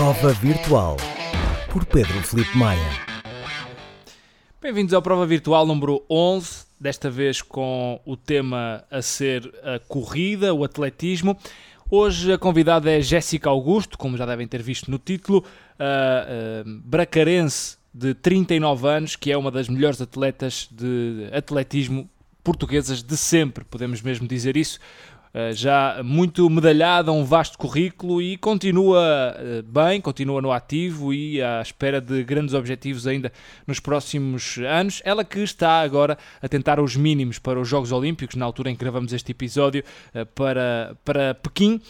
Prova Virtual por Pedro Felipe Maia. Bem-vindos ao Prova Virtual número 11, desta vez com o tema a ser a corrida, o atletismo. Hoje a convidada é Jéssica Augusto, como já devem ter visto no título, a, bracarense de 39 anos, que é uma das melhores atletas de atletismo portuguesas de sempre, podemos mesmo dizer isso. Eh, já muito medalhada, um vasto currículo e continua eh, bem, continua no ativo e à espera de grandes objetivos ainda nos próximos anos. Ela que está agora a tentar os mínimos para os Jogos Olímpicos, na altura em que gravamos este episódio, eh, para, para Pequim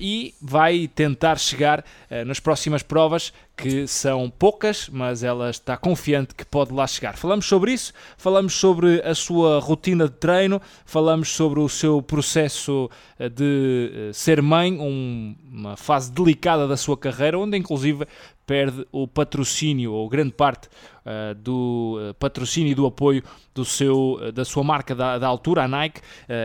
e vai tentar chegar nas próximas provas que são poucas, mas ela está confiante que pode lá chegar. Falamos sobre isso, falamos sobre a sua rotina de treino, falamos sobre o seu processo eh, de eh, ser mãe, um, uma fase delicada da sua carreira, onde inclusive perde o patrocínio, ou grande parte uh, do uh, patrocínio e do apoio do seu, uh, da sua marca da, da altura, a Nike,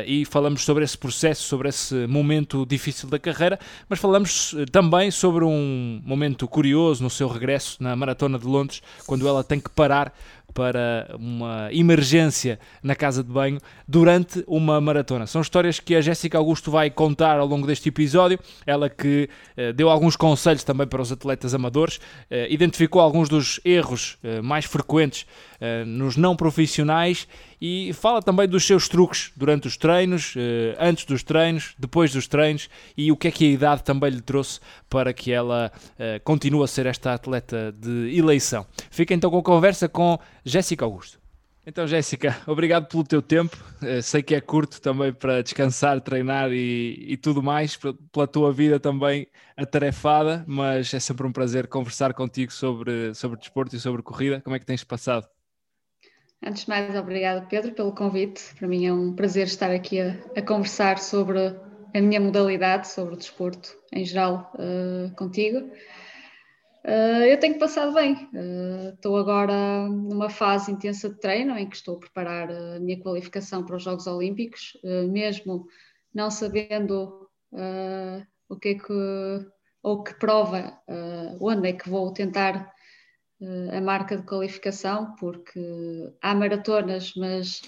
e falamos sobre esse processo, sobre esse momento difícil da carreira, mas falamos também sobre um momento curioso no seu regresso na Maratona de Londres, quando ela tem que parar para uma emergência na casa de banho durante uma maratona. São histórias que a Jéssica Augusto vai contar ao longo deste episódio. Ela que eh, deu alguns conselhos também para os atletas amadores, eh, identificou alguns dos erros eh, mais frequentes nos não profissionais e fala também dos seus truques durante os treinos, eh, antes dos treinos, depois dos treinos e o que é que a idade também lhe trouxe para que ela eh, continue a ser esta atleta de eleição. Fica então com a conversa com Jéssica Augusto. Então, Jéssica, obrigado pelo teu tempo. sei que é curto também para descansar, treinar e, e, tudo mais, pela tua vida também atarefada, mas é sempre um prazer conversar contigo sobre, sobre desporto e sobre corrida. Como é que tens passado? Antes de mais, obrigado Pedro pelo convite. Para mim é um prazer estar aqui a, a conversar sobre a minha modalidade, sobre o desporto em geral uh, contigo. Uh, eu tenho passado bem. Uh, estou agora numa fase intensa de treino em que estou a preparar a minha qualificação para os Jogos Olímpicos, mesmo não sabendo o que é que ou que prova, onde é que vou tentar a marca de qualificação, porque há maratonas, mas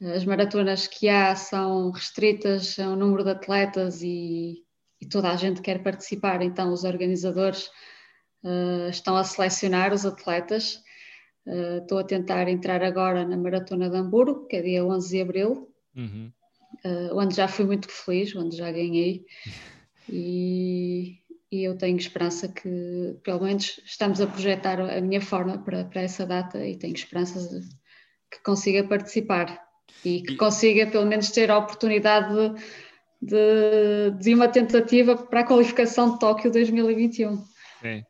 as maratonas que há são restritas ao número de atletas e, e toda a gente quer participar, então os organizadores uh, estão a selecionar os atletas. Uh, estou a tentar entrar agora na Maratona de Hamburgo, que é dia 11 de abril, uhum. uh, onde já fui muito feliz, onde já ganhei. E, e eu tenho esperança que, pelo menos, estamos a projetar a minha forma para, para essa data e tenho esperança de, que consiga participar e que consiga, pelo menos, ter a oportunidade de, de, uma tentativa para a qualificação de Tóquio 2021. Sim.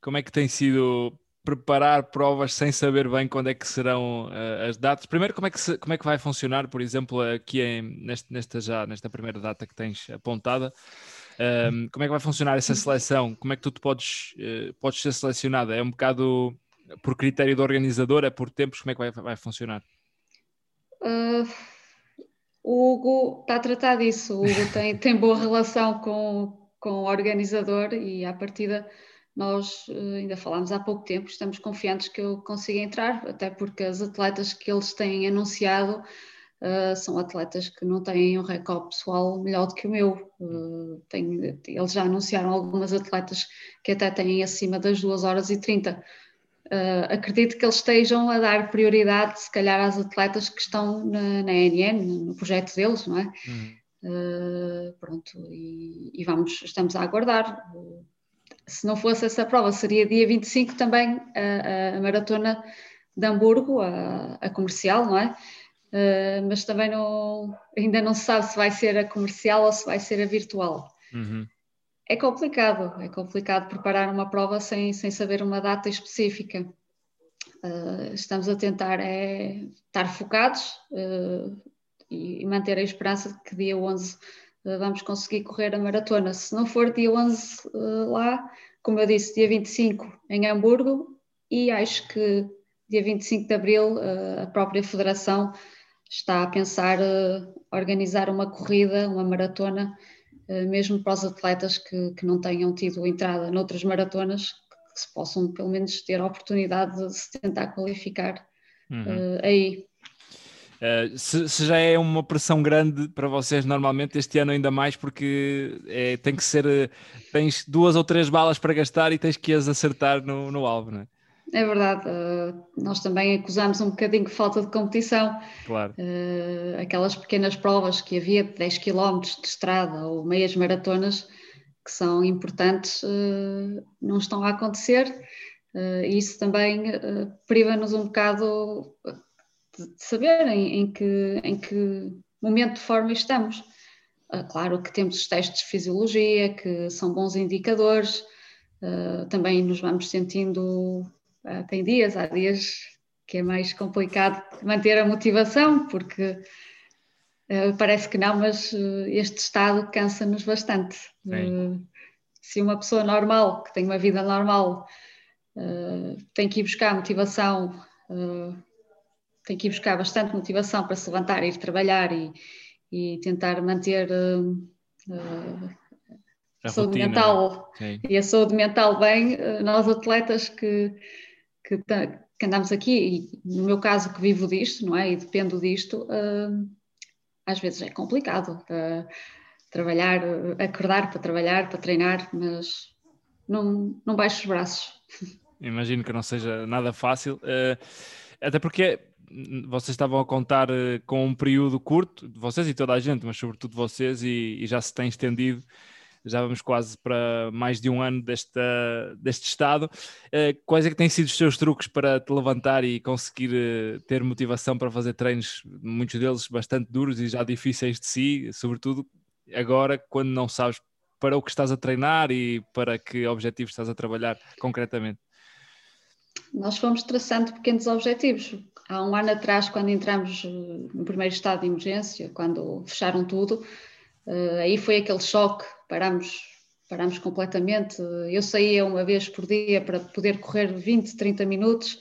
Como é que tem sido preparar provas sem saber bem quando é que serão uh, as datas. Primeiro, como é, que se, como é que vai funcionar, por exemplo, aqui em, neste, nesta, já, nesta primeira data que tens apontada, um, como é que vai funcionar essa seleção? Como é que tu te podes, uh, podes ser selecionada? É um bocado por critério do organizador? É por tempos? Como é que vai, vai funcionar? Uh, o Hugo está a tratar disso. O Hugo tem, tem boa relação com, com o organizador e, à partida, nós uh, ainda falámos há pouco tempo, estamos confiantes que eu consiga entrar, até porque as atletas que eles têm anunciado Uh, são atletas que não têm um recorde pessoal melhor do que o meu. Uh, tenho, eles já anunciaram algumas atletas que até têm acima das 2 horas e 30. Uh, ah, acredito que eles estejam a dar prioridade, se calhar, às atletas que estão na, na NN, no projeto deles, não é? Uhum. pronto, e, e, vamos, estamos a aguardar. se não fosse essa prova, seria dia 25 também a, a maratona de Hamburgo, a, a comercial, não é? Uh, mas também não, ainda não se sabe se vai ser a comercial ou se vai ser a virtual. Uhum. É complicado, é complicado preparar uma prova sem, sem saber uma data específica. Uh, estamos a tentar é, estar focados uh, e, e, manter a esperança de que dia 11 uh, vamos conseguir correr a maratona. Se não for dia 11 lá, como eu disse, dia 25 em Hamburgo, e acho que dia 25 de abril a própria Federação está a pensar uh, organizar uma corrida, uma maratona mesmo para os atletas que, que não tenham tido entrada noutras maratonas, que se possam pelo menos ter a oportunidade de se tentar qualificar uhum. aí. Uh, se, se, já é uma pressão grande para vocês normalmente, este ano ainda mais, porque é, tem que ser, eh, tens duas ou três balas para gastar e tens que as acertar no, no alvo, não é? É verdade, uh, nós também acusamos um bocadinho de falta de competição. Claro. Uh, aquelas pequenas provas que havia de 10 km de estrada ou meias maratonas, que são importantes, não estão a acontecer. e isso também priva-nos um bocado de saber em, em, que, em que momento de forma estamos. Claro que temos os testes de fisiologia, que são bons indicadores, também nos vamos sentindo. Uh, tem dias, há dias que é mais complicado manter a motivação, porque parece que não, mas este estado cansa-nos bastante. se uma pessoa normal, que tem uma vida normal, tem que ir buscar motivação tem que ir buscar bastante motivação para se levantar, ir trabalhar e, e tentar manter a, a, saúde rotina. mental Sim. e a saúde mental bem, nós atletas que, que, que, andamos aqui, e no meu caso que vivo disto, não é? E dependo disto, às vezes é complicado trabalhar, acordar para trabalhar, para treinar, mas não, não baixo os braços. Imagino que não seja nada fácil, até porque vocês estavam a contar com um período curto, vocês e toda a gente, mas sobretudo vocês, e, e, já se tem estendido, já vamos quase para mais de um ano desta, deste estado. Uh, quais é que têm sido os seus truques para te levantar e conseguir uh, ter motivação para fazer treinos, muitos deles bastante duros e já difíceis de si, sobretudo agora quando não sabes para o que estás a treinar e para que objetivos estás a trabalhar concretamente? Nós fomos traçando pequenos objetivos. Há um ano atrás, quando entramos eh, no primeiro estado de emergência, quando fecharam tudo, eh, aí foi aquele choque, paramos, paramos completamente. Eu saía uma vez por dia para poder correr 20, 30 minutos,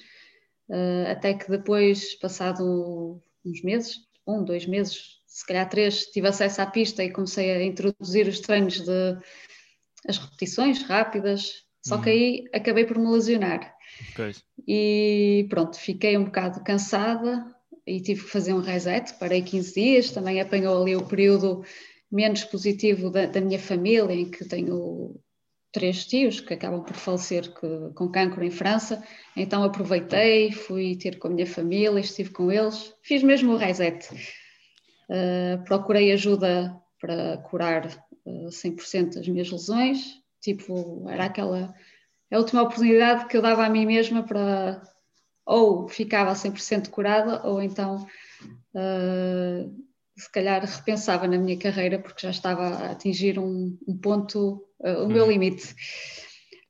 eh, até que depois, passado uns meses, um, dois meses, se calhar três, tive acesso à pista e comecei a introduzir os treinos de as repetições rápidas, só uhum. que aí acabei por me lesionar. Okay. E pronto, fiquei um bocado cansada e tive que fazer um reset, parei 15 dias, também apanhou ali o período menos positivo da, da minha família, em que tenho três tios que acabam por falecer que, com cancro em França, então aproveitei, fui ter com a minha família, estive com eles, fiz mesmo o reset. Uh, procurei ajuda para curar uh, ah, 100% das minhas lesões, tipo, era aquela a última oportunidade que eu dava a mim mesma para ou ficava 100% curada ou então uh, se calhar repensava na minha carreira porque já estava a atingir um, um ponto, uh, o meu uhum. limite.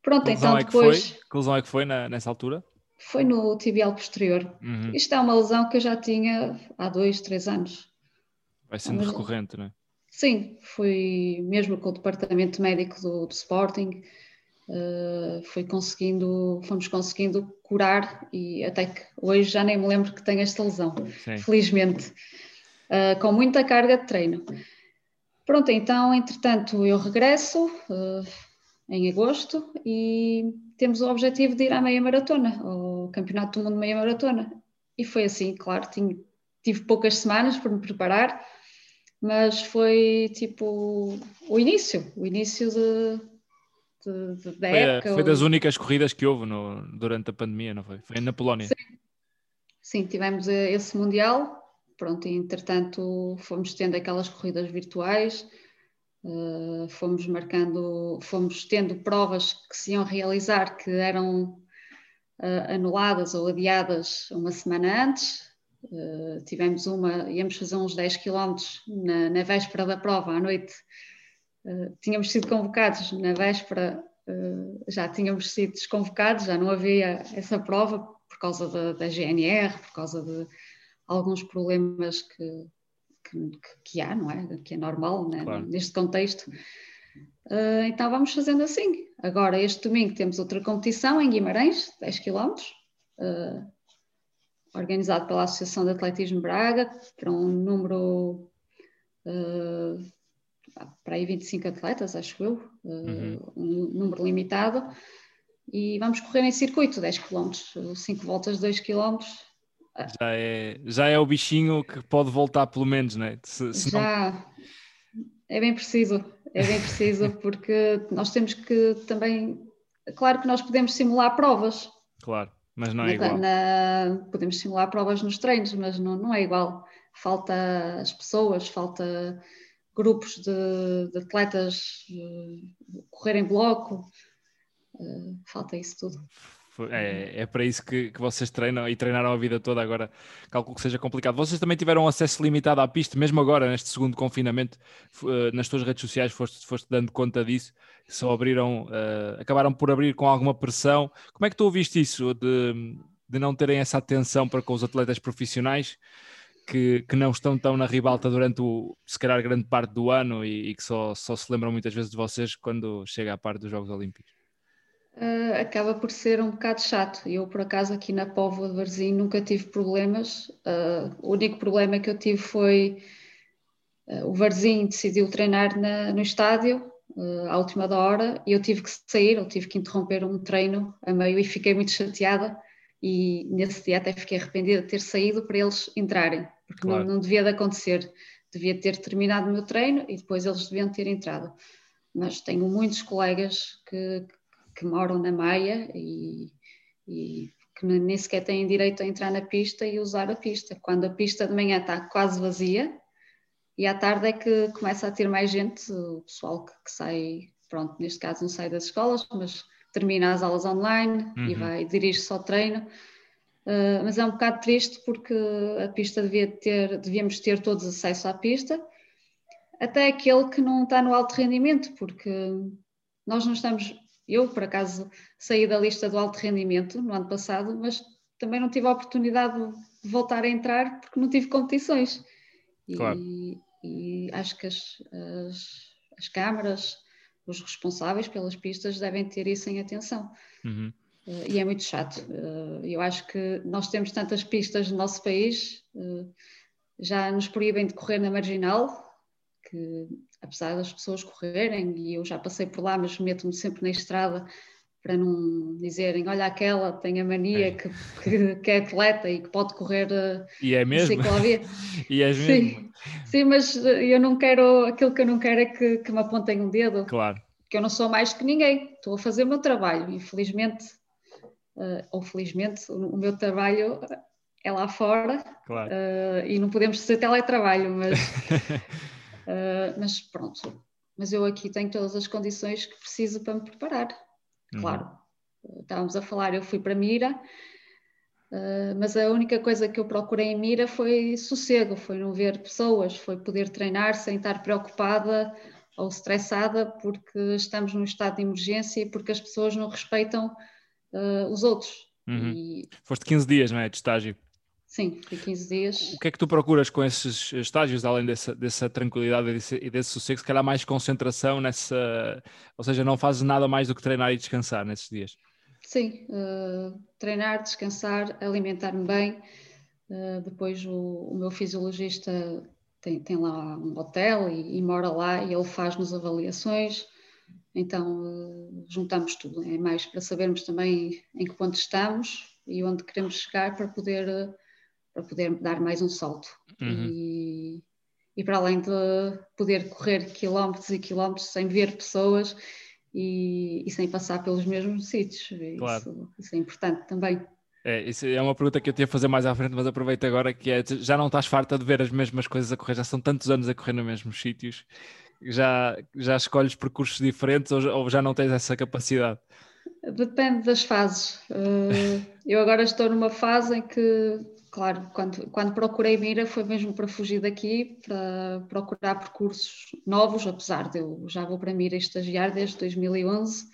Pronto, então é depois... Que lesão é que foi na, nessa altura? Foi no tibial posterior. Uhum. Isto é uma lesão que eu já tinha há dois, três anos. Vai sendo recorrente, não é? Sim, fui mesmo com o departamento médico do, do Sporting, uh, foi conseguindo, fomos conseguindo curar e até que hoje já nem me lembro que tenho esta lesão, Sim. felizmente, uh, com muita carga de treino. Pronto, então, entretanto, eu regresso uh, em agosto e temos o objetivo de ir à meia maratona, ao Campeonato do Mundo Meia Maratona. E foi assim, claro, tinha, tive poucas semanas para me preparar, mas foi tipo o início, o início de, de, de, da foi, época. Foi das únicas corridas que houve no, durante a pandemia, não foi? Foi na Polónia. Sim, Sim tivemos eh, esse Mundial, pronto, entretanto fomos tendo aquelas corridas virtuais, uh, fomos marcando, fomos tendo provas que se iam realizar que eram uh, anuladas ou adiadas uma semana antes. Uh, tivemos uma, íamos fazer uns 10 km na, na véspera da prova à noite tínhamos sido convocados na véspera, já tínhamos sido desconvocados, já não havia essa prova por causa da, da GNR, por causa de alguns problemas que, que, que há, não é? Que é normal né? claro. neste contexto. Uh, então vamos fazendo assim. Agora, este domingo temos outra competição em Guimarães, 10 km, uh, organizado pela Associação de Atletismo Braga, para um número uh, para aí 25 atletas, acho eu, uhum. um número limitado, e vamos correr em circuito 10 km, 5 voltas, 2 km. Já é, já é o bichinho que pode voltar pelo menos, não é? Se, se já, não... é bem preciso, é bem preciso, porque nós temos que também, claro que nós podemos simular provas. Claro, mas não é na, igual. Na, podemos simular provas nos treinos, mas não, não é igual. Falta as pessoas, falta grupos de, de atletas uh, correr em bloco, uh, falta isso tudo. É, é para isso que, que, vocês treinam e treinaram a vida toda. Agora, calculo que seja complicado. Vocês também tiveram acesso limitado à pista, mesmo agora, neste segundo confinamento, uh, nas tuas redes sociais, foste, foste dando conta disso. Só abriram, uh, acabaram por abrir com alguma pressão. Como é que tu ouviste isso, de, de não terem essa atenção para com os atletas profissionais? que, que não estão tão na ribalta durante o, se calhar, grande parte do ano e, e que só, só se lembram muitas vezes de vocês quando chega a parte dos Jogos Olímpicos? Uh, acaba por ser um bocado chato. Eu, por acaso, aqui na Póvoa de Varzim nunca tive problemas. Uh, o único problema que eu tive foi uh, o Varzim decidiu treinar na, no estádio à última da hora e eu tive que sair, eu tive que interromper um treino a meio e fiquei muito chateada e nesse dia até fiquei arrependida de ter saído para eles entrarem, porque claro. não, não, devia de acontecer. Devia ter terminado o meu treino e depois eles deviam ter entrado. Mas tenho muitos colegas que, que moram na Maia e, e que nem sequer têm direito a entrar na pista e usar a pista. Quando a pista de manhã está quase vazia e à tarde é que começa a ter mais gente, o pessoal que, que sai, pronto, neste caso não sai das escolas, mas termina as aulas online uhum. e vai dirige-se ao treino. Uh, mas é um bocado triste porque a pista devia ter, devíamos ter todos acesso à pista, até aquele que não está no alto rendimento, porque nós não estamos. Eu, por acaso, saí da lista do alto rendimento no ano passado, mas também não tive a oportunidade de voltar a entrar porque não tive competições. Claro. E, e acho que as, as, as câmaras, os responsáveis pelas pistas devem ter isso em atenção. Uhum. Uh, e é muito chato. Uh, eu acho que nós temos tantas pistas no nosso país, uh, já nos proíbem de correr na marginal, que apesar das pessoas correrem, e eu já passei por lá, mas meto-me sempre na estrada para não dizerem, olha aquela tem a mania é. que, que, que, é atleta e que pode correr e é mesmo? e é mesmo? Sim, sim, mas eu não quero aquilo que eu não quero é que, que me apontem um dedo claro. que eu não sou mais que ninguém estou a fazer o meu trabalho. Infelizmente uh, ou felizmente o, o, meu trabalho é lá fora claro. uh, e não podemos fazer teletrabalho mas uh, mas pronto mas eu aqui tenho todas as condições que preciso para me preparar Uhum. Claro, estávamos a falar, eu fui para Mira, uh, mas a única coisa que eu procurei em Mira foi sossego, foi não ver pessoas, foi poder treinar sem estar preocupada ou estressada porque estamos num estado de emergência e porque as pessoas não respeitam uh, os outros. Uhum. E... Foste 15 dias, não é, de estágio? Sim, foi 15 dias. O que é que tu procuras com esses estágios, além dessa, dessa tranquilidade e desse, e desse sossego? Se calhar mais concentração nessa. Ou seja, não fazes nada mais do que treinar e descansar nesses dias? Sim, uh, treinar, descansar, alimentar-me bem. Uh, depois o, o, meu fisiologista tem, tem lá um hotel e, e, mora lá e ele faz-nos avaliações. Então uh, juntamos tudo. É mais para sabermos também em que ponto estamos e onde queremos chegar para poder para poder dar mais um salto. Uhum. E, e para além de poder correr quilómetros e quilómetros sem ver pessoas e, e sem passar pelos mesmos sítios. Claro. Isso, isso, é importante também. É, isso é uma pergunta que eu tinha a fazer mais à frente, mas aproveito agora que é, já não estás farta de ver as mesmas coisas a correr, já são tantos anos a correr nos mesmos sítios, já, já escolhes percursos diferentes ou, ou já não tens essa capacidade? Depende das fases. Uh, eu agora estou numa fase em que claro, quando, quando procurei Mira foi mesmo para fugir daqui, para procurar percursos novos, apesar de eu já vou para Mira estagiar desde 2011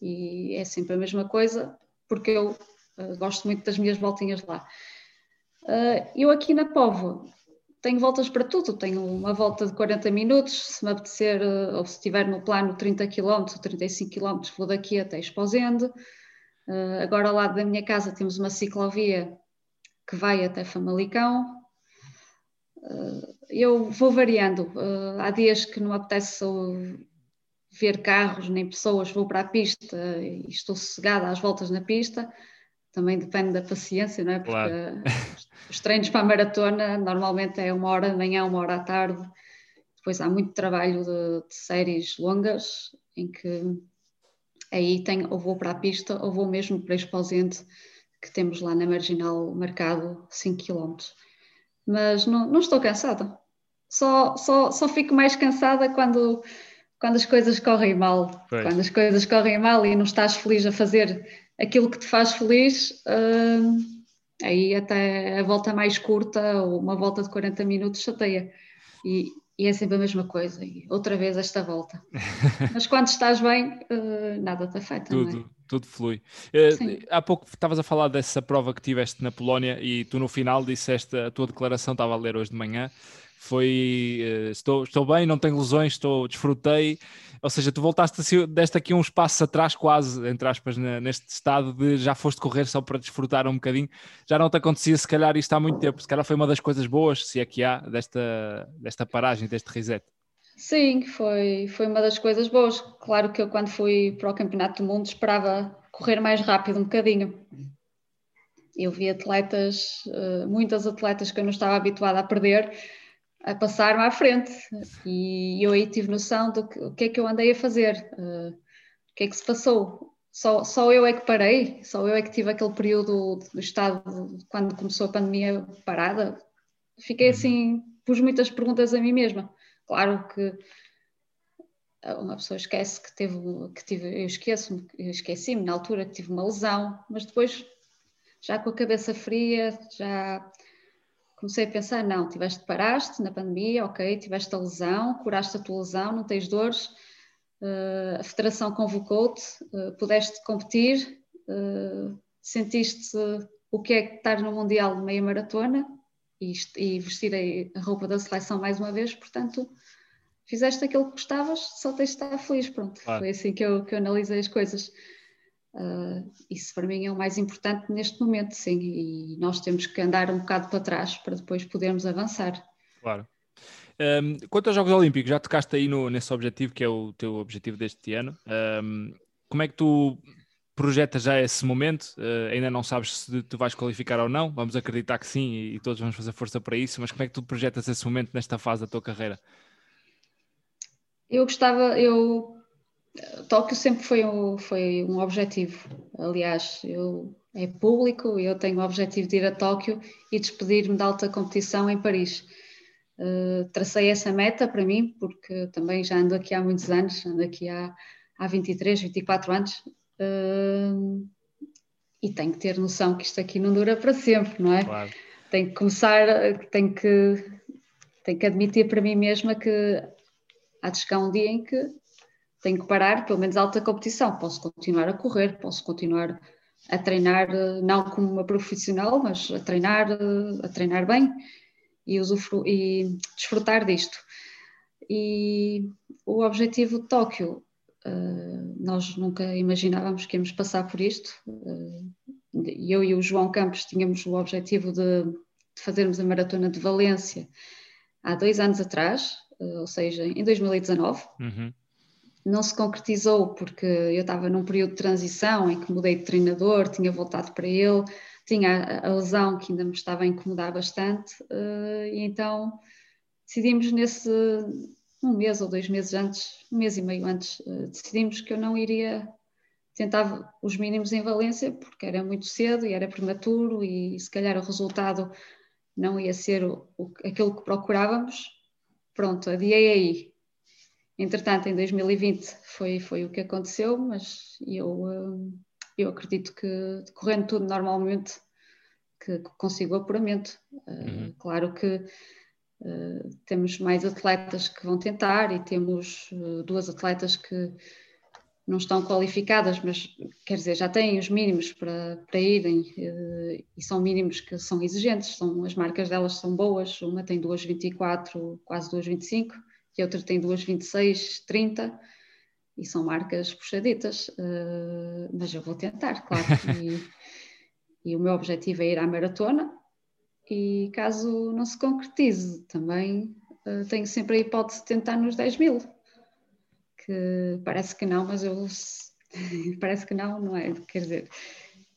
e é sempre a mesma coisa, porque eu uh, gosto muito das minhas voltinhas lá. Uh, eu aqui na Povo tenho voltas para tudo, tenho uma volta de 40 minutos, se me apetecer, uh, ou se estiver no plano 30 km, 35 km, vou daqui até Esposende. agora ao lado da minha casa temos uma ciclovia que vai até Famalicão. eu vou variando. há dias que não apetece ver carros nem pessoas, vou para a pista e estou sossegada às voltas na pista. Também depende da paciência, não é? Porque claro. os treinos para a maratona normalmente é uma hora de manhã, uma hora à tarde. Depois há muito trabalho de, de séries longas em que aí tenho, ou vou para a pista ou vou mesmo para Exposente, que temos lá na Marginal marcado 5 km. Mas não, não estou cansada. Só, só, só fico mais cansada quando quando as coisas correm mal. Quando as coisas correm mal e não estás feliz a fazer aquilo que te faz feliz, uh, aí até a volta mais curta ou uma volta de 40 minutos chateia. E, e é sempre a mesma coisa. E outra vez esta volta. Mas quando estás bem, uh, nada te afeta. É? Tudo, é? Tudo flui. Uh, há pouco estavas a falar dessa prova que tiveste na Polónia e tu no final disseste a tua declaração, estava a ler hoje de manhã foi uh, estou, estou bem, não tenho lesões, estou, desfrutei. Ou seja, tu voltaste a, deste aqui uns passos atrás, quase, entre aspas, na, neste estado de já foste correr só para desfrutar um bocadinho. Já não te acontecia, se calhar, isto há muito tempo. Se calhar foi uma das coisas boas, se é que há, desta, desta paragem, deste reset. Sim, foi, foi uma das coisas boas. Claro que eu, quando fui para o Campeonato do Mundo, esperava correr mais rápido um bocadinho. Eu vi atletas, eh, muitas atletas que eu não estava habituada a perder, a passar-me à frente e eu aí tive noção do que, o que é que eu andei a fazer, uh, o que é que se passou. Só, só eu é que parei, só eu é que tive aquele período do estado quando começou a pandemia parada. Fiquei uhum. assim, pus muitas perguntas a mim mesma. Claro que uma pessoa esquece que teve, que tive, eu esqueço, eu esqueci-me na altura que tive uma lesão, mas depois já com a cabeça fria, já comecei a pensar, não, tiveste, paraste na pandemia, ok, tiveste a lesão, curaste a tua lesão, não tens dores, uh, a federação convocou-te, uh, pudeste competir, uh, sentiste o que é estar no Mundial de meia maratona e, e vestir a, roupa da seleção mais uma vez, portanto, fizeste aquilo que gostavas, só tens de estar feliz, pronto, claro. foi assim que eu, que eu analisei as coisas. Uh, isso para mim é o mais importante neste momento, sim, e nós temos que andar um bocado para trás para depois podermos avançar. Claro. Um, quanto aos Jogos Olímpicos, já tocaste aí no, nesse objetivo, que é o teu objetivo deste ano. Um, como é que tu projetas já esse momento? Uh, ainda não sabes se tu vais qualificar ou não, vamos acreditar que sim e, e todos vamos fazer força para isso, mas como é que tu projetas esse momento nesta fase da tua carreira? Eu gostava, eu Tóquio sempre foi um, foi um objetivo. Aliás, eu, é público, eu tenho o objetivo de ir a Tóquio e despedir-me da alta competição em Paris. Uh, tracei essa meta para mim, porque também já ando aqui há muitos anos, ando aqui há, há 23, 24 anos, uh, e tenho que ter noção que isto aqui não dura para sempre, não é? Claro. Tenho que começar, tenho que, tenho que admitir para mim mesma que há de chegar um dia em que tenho que parar, pelo menos alta competição. Posso continuar a correr, posso continuar a treinar, eh, não como uma profissional, mas a treinar, eh, a treinar bem e, usufru e desfrutar disto. E o objetivo de Tóquio, nós nunca imaginávamos que íamos passar por isto. Uh, eu e o João Campos tínhamos o objetivo de, de fazermos a maratona de Valência há dois anos atrás, uh, ou seja, em 2019. Uhum não se concretizou porque eu estava num período de transição em que mudei de treinador, tinha voltado para ele, tinha a, lesão que ainda me estava a incomodar bastante, e então decidimos nesse um mês ou dois meses antes, um mês e meio antes, uh, decidimos que eu não iria tentar os mínimos em Valência porque era muito cedo e era prematuro e se calhar o resultado não ia ser o, o, aquilo que procurávamos. Pronto, adiei aí Entretanto, em 2020 foi, foi o que aconteceu, mas eu, hum, eu acredito que, correndo tudo normalmente, que consigo o apuramento. Uh, uhum. Claro que uh, temos mais atletas que vão tentar e temos uh, duas atletas que não estão qualificadas, mas quer dizer, já têm os mínimos para, para irem e são mínimos que são exigentes, são, as marcas delas são boas, uma tem 2,24, quase 2,25 que outra tem duas 26, 30 e são marcas puxaditas, uh, mas eu vou tentar, claro. E, e, o meu objetivo é ir à maratona e caso não se concretize, também uh, tenho sempre a hipótese de tentar nos 10 mil, que parece que não, mas eu parece que não, não é? Quer dizer,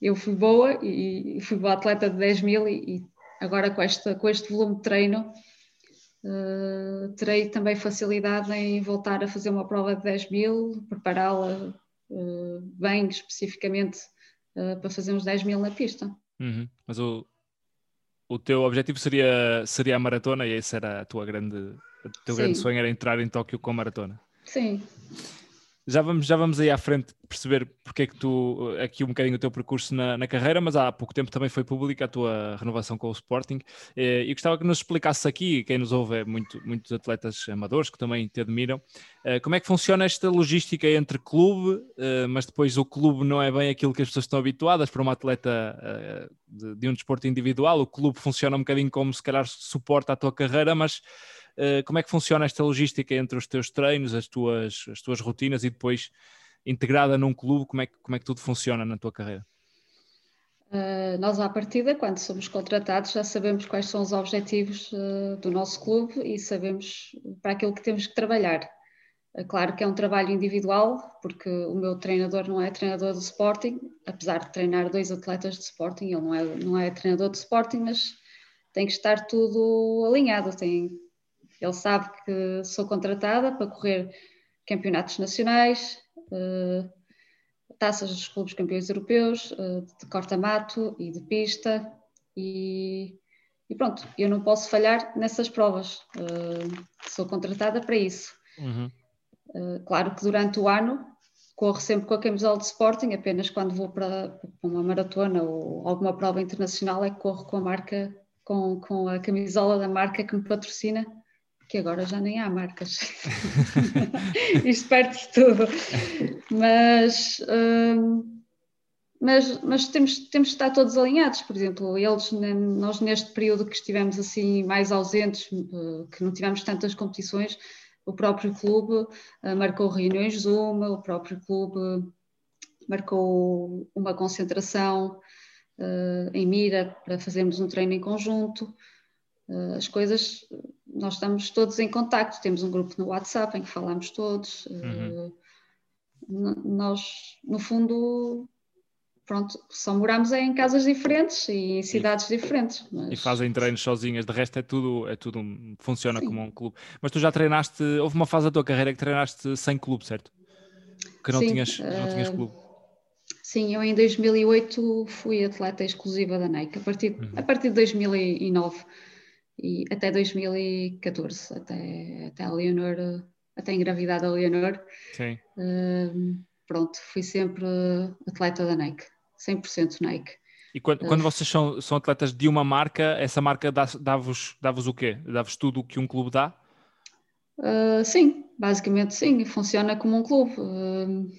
eu fui boa e, fui boa atleta de 10 mil e, e agora com, esta, com este volume de treino uh, terei também facilidade em voltar a fazer uma prova de 10 mil, prepará-la uh, bem especificamente uh, para fazer uns 10 mil na pista. Uhum. Mas o, o teu objetivo seria, seria a maratona e esse era a tua grande, o teu Sim. grande sonho era entrar em Tóquio com a maratona. Sim. Já vamos, já vamos aí à frente perceber porque é que tu, aqui um bocadinho o teu percurso na, na carreira, mas há pouco tempo também foi pública a tua renovação com o Sporting. Eh, e gostava que nos explicasses aqui, quem nos ouve é muito, muitos atletas amadores que também te admiram, eh, como é que funciona esta logística entre clube, eh, mas depois o clube não é bem aquilo que as pessoas estão habituadas para uma atleta de, de um desporto individual, o clube funciona um bocadinho como se calhar suporta a tua carreira, mas como é que funciona esta logística entre os teus treinos, as tuas, as tuas rotinas e depois integrada num clube, como é, que, como é que tudo funciona na tua carreira? Uh, nós, à partida, quando somos contratados, já sabemos quais são os objetivos uh, do nosso clube e sabemos para aquilo que temos que trabalhar. Uh, claro que é um trabalho individual, porque o meu treinador não é treinador do Sporting, apesar de treinar dois atletas de Sporting, ele não é, não é treinador do Sporting, mas tem que estar tudo alinhado, tem, ele sabe que sou contratada para correr campeonatos nacionais, uh, taças dos clubes campeões europeus, uh, de corta-mato e de pista, e, e, pronto, eu não posso falhar nessas provas, uh, sou contratada para isso. Uhum. claro que durante o ano corro sempre com a camisola de Sporting, apenas quando vou para, para uma maratona ou alguma prova internacional é que corro com a marca, com, com a camisola da marca que me patrocina que agora já nem há marcas. Isto perde-se tudo. Mas, hum, mas, mas temos, temos de estar todos alinhados. Por exemplo, eles, nós neste período que estivemos assim mais ausentes, eh, que não tivemos tantas competições, o próprio clube uh, marcou reuniões Zoom, o próprio clube marcou uma concentração uh, em Mira para fazermos um treino em conjunto. Uh, as coisas nós estamos todos em contacto, temos um grupo no WhatsApp em que falamos todos. Uhum. Uh, nós, no fundo, pronto, só moramos em casas diferentes e em cidades e, diferentes. Mas... E fazem treinos sozinhas, de resto é tudo, é tudo funciona Sim. como um clube. Mas tu já treinaste, houve uma fase da tua carreira que treinaste sem clube, certo? Que não, Sim, tinhas, não tinhas clube. Sim, eu em 2008 fui atleta exclusiva da Nike, a partir, uhum. a partir de 2009 e até 2014, até, até a Leonor, até engravidar da Leonor. Sim. Uh, pronto, fui sempre atleta da Nike, 100% Nike. E quando, quando vocês são, são atletas de uma marca, essa marca dá-vos dá o quê? Dá-vos tudo o que um clube dá? Uh, sim, basicamente sim, funciona como um clube. Uh,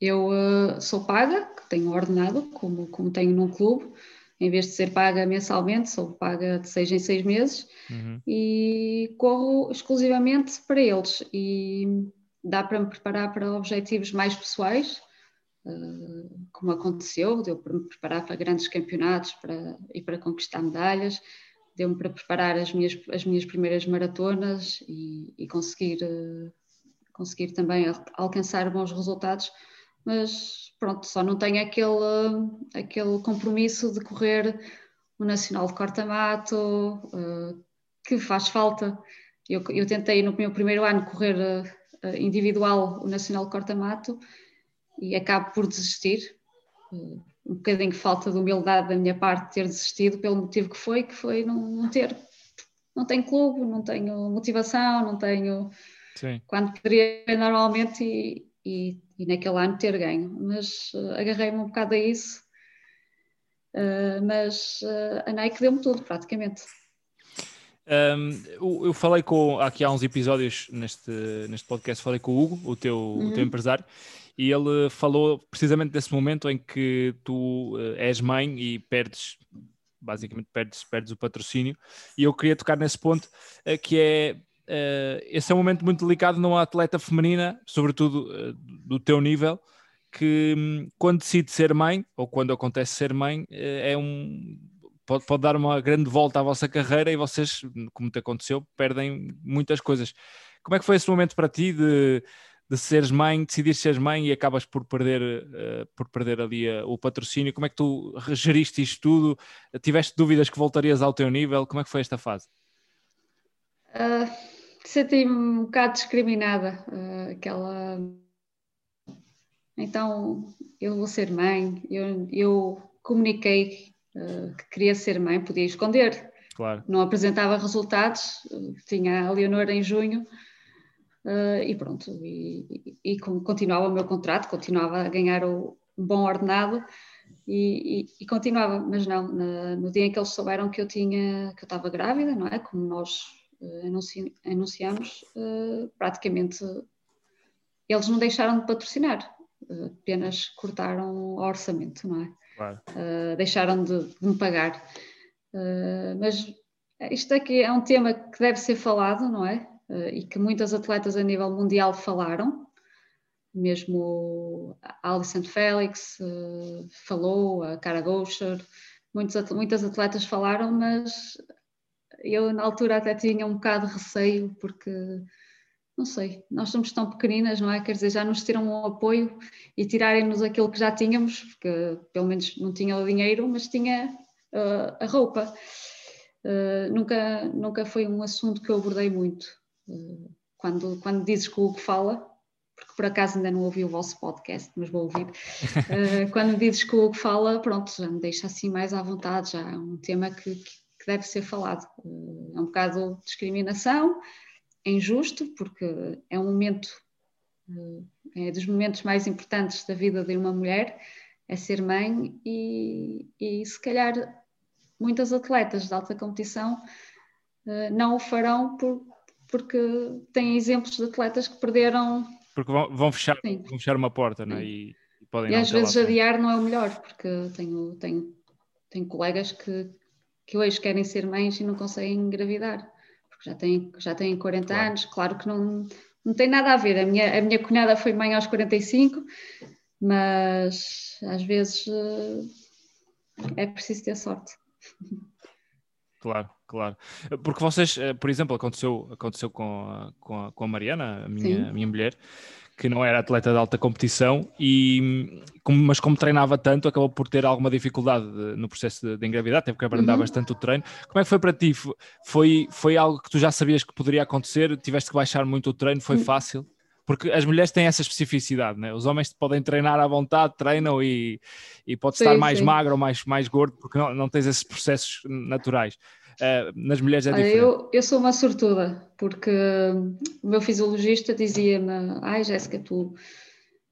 eu uh, sou paga, tenho ordenado, como, como tenho num clube, em vez de ser paga mensalmente, sou paga de seis em seis meses uhum. e corro exclusivamente para eles e dá para me preparar para objetivos mais pessoais, uh, como aconteceu, deu para me preparar para grandes campeonatos para, e para conquistar medalhas, deu-me para preparar as minhas, as minhas primeiras maratonas e, e conseguir, uh, conseguir também alcançar bons resultados mas pronto, só não tenho aquele, aquele compromisso de correr o Nacional de Corta-Mato, uh, que faz falta. Eu, eu, tentei no meu primeiro ano correr uh, individual o Nacional de Corta-Mato e acabo por desistir. Uh, um bocadinho de falta de humildade da minha parte ter desistido pelo motivo que foi, que foi não, não ter. Não tenho clube, não tenho motivação, não tenho. Sim. Quando poderia normalmente e, e, e naquele ano ter ganho. Mas uh, agarrei-me um bocado a isso, uh, mas uh, a Nike deu-me tudo praticamente. Um, eu falei com, aqui há uns episódios neste, neste podcast, falei com o Hugo, o teu, uhum. o teu uhum. empresário, e ele falou precisamente desse momento em que tu és mãe e perdes, basicamente perdes, perdes o patrocínio, e eu queria tocar nesse ponto, que é esse é um momento muito delicado numa atleta feminina, sobretudo uh, do teu nível, que um, quando decide ser mãe, ou quando acontece ser mãe, uh, é um pode, pode dar uma grande volta à vossa carreira e vocês, como te aconteceu, perdem muitas coisas. Como é que foi esse momento para ti de, de seres mãe, decidir seres mãe e acabas por perder, uh, por perder ali uh, o patrocínio? Como é que tu geriste isto tudo? Tiveste dúvidas que voltarias ao teu nível? Como é que foi esta fase? Uh, Senti-me um bocado discriminada. aquela. Então, eu vou ser mãe. Eu, eu comuniquei que queria ser mãe, podia esconder. Claro. Não apresentava resultados. Tinha a Leonor em junho Uh, e pronto, e, e, e, continuava o meu contrato, continuava a ganhar o, bom ordenado e, e continuava, mas não, na, no dia em que eles souberam que eu tinha, que eu estava grávida, não é? Como nós uh, anunci, anunciamos, uh, praticamente eles não deixaram de patrocinar, apenas cortaram o orçamento, não é? Claro. deixaram de, de, me pagar. mas isto aqui é um tema que deve ser falado, não é? Eh, e que muitas atletas a nível mundial falaram, mesmo a Alison Félix falou, a Cara Goucher, muitas atletas falaram, mas eu na altura até tinha um bocado de receio, porque não sei, nós somos tão pequeninas, não é? Quer dizer, já nos tiram um apoio e tirarem-nos aquilo que já tínhamos, porque pelo menos não tinha o dinheiro, mas tinha uh, a roupa. Uh, nunca, nunca foi um assunto que eu abordei muito quando, quando dizes que o Hugo fala, porque por acaso ainda não ouvi o vosso podcast, mas vou ouvir. uh, quando dizes que o Hugo fala, pronto, já me deixa assim mais à vontade, já é um tema que, que deve ser falado. É um bocado de discriminação, é injusto, porque é um momento, uh, é dos momentos mais importantes da vida de uma mulher, é ser mãe, e, e se calhar muitas atletas de alta competição não o farão por, porque tem exemplos de atletas que perderam. Porque vão, vão fechar, vão fechar uma porta, não é? E, e podem e às vezes adiar não é o melhor, porque tenho, tenho, tenho colegas que, que hoje querem ser mães e não conseguem engravidar, porque já têm, já têm 40 claro. anos. Claro que não, não tem nada a ver. A minha, a minha cunhada foi mãe aos 45, mas às vezes eh, é preciso ter sorte. Claro, claro. Porque vocês, eh, por exemplo, aconteceu, aconteceu com, a, com, a, com a Mariana, a minha, a minha mulher, que não era atleta de alta competição, e, mas como treinava tanto, acabou por ter alguma dificuldade no processo de, de engravidar, teve que abrandar uhum. bastante o treino. Como é que foi para ti? Foi, foi algo que tu já sabias que poderia acontecer? Tiveste que baixar muito o treino? Foi uhum. fácil? porque as mulheres têm essa especificidade, né? os homens podem treinar à vontade, treinam e, e pode sim, estar mais sim. magro ou mais, mais gordo, porque não, não tens esses processos naturais. Uh, nas mulheres é Olha, diferente. Eu, eu sou uma sortuda, porque o meu fisiologista dizia-me: Ai, Jéssica, tu.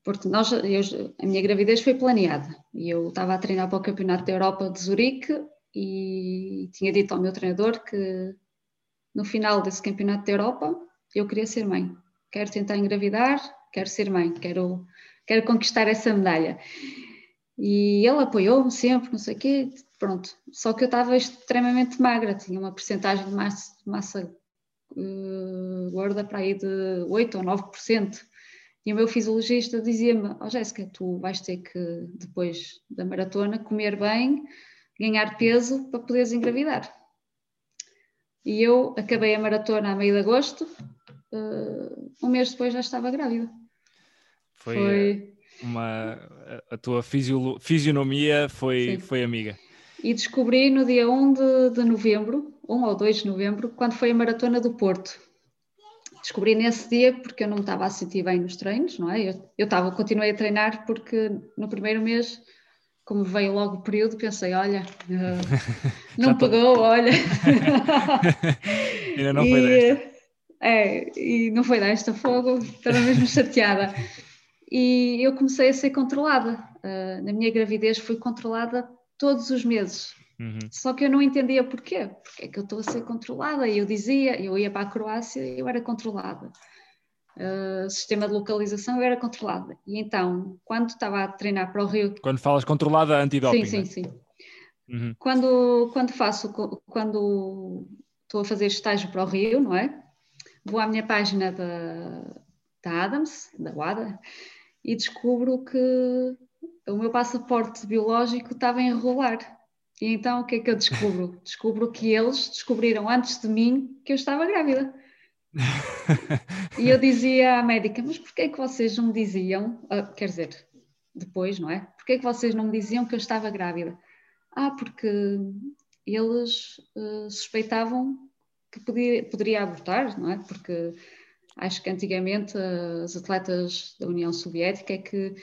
Porque nós, eu, a minha gravidez foi planeada e eu estava a treinar para o Campeonato da Europa de Zurique e tinha dito ao meu treinador que no final desse Campeonato da Europa eu queria ser mãe quero tentar engravidar, quero ser mãe, quero, quero conquistar essa medalha. E ele apoiou-me sempre, não sei o quê, pronto. Só que eu estava extremamente magra, tinha uma porcentagem de massa, de massa uh, gorda para aí de 8 ou 9%. E o meu fisiologista dizia-me: oh, Jéssica, tu vais ter que, depois da maratona, comer bem, ganhar peso para poderes engravidar. E eu acabei a maratona a meio de agosto, uh, um mês depois já estava grávida. Foi, foi... uma a tua fisionomia foi, foi amiga. E descobri no dia 1 de, de novembro, 1 ou 2 de novembro, quando foi a maratona do Porto. Descobri nesse dia porque eu não me estava a sentir bem nos treinos, não é? Eu, eu estava, continuei a treinar porque no primeiro mês como veio logo o período, pensei, olha, não pegou, olha. Ainda não e, foi desta. É, e não foi desta fogo, estava mesmo chateada. E eu comecei a ser controlada. Uh, na minha gravidez fui controlada todos os meses. Uhum. Só que eu não entendia porquê. Porque é que eu estou a ser controlada? E eu dizia, eu ia para a Croácia, eu era controlada. Uh, sistema de localização, eu era controlada. E então, quando estava a treinar para o Rio. Quando falas controlada, antidoping. Sim, sim, né? sim. Uhum. Quando, quando faço, quando estou a fazer estágio para o Rio, não é? vou à minha página da, da Adams, da WADA, e descubro que o meu passaporte biológico estava a enrolar. E então o que é que eu descubro? Descubro que eles descobriram antes de mim que eu estava grávida. e eu dizia à médica, mas porquê é que vocês não me diziam, uh, quer dizer, depois, não é? Porquê é que vocês não me diziam que eu estava grávida? Ah, porque eles uh, suspeitavam que podia, poderia abortar, não é? Porque acho que antigamente as atletas da União Soviética é que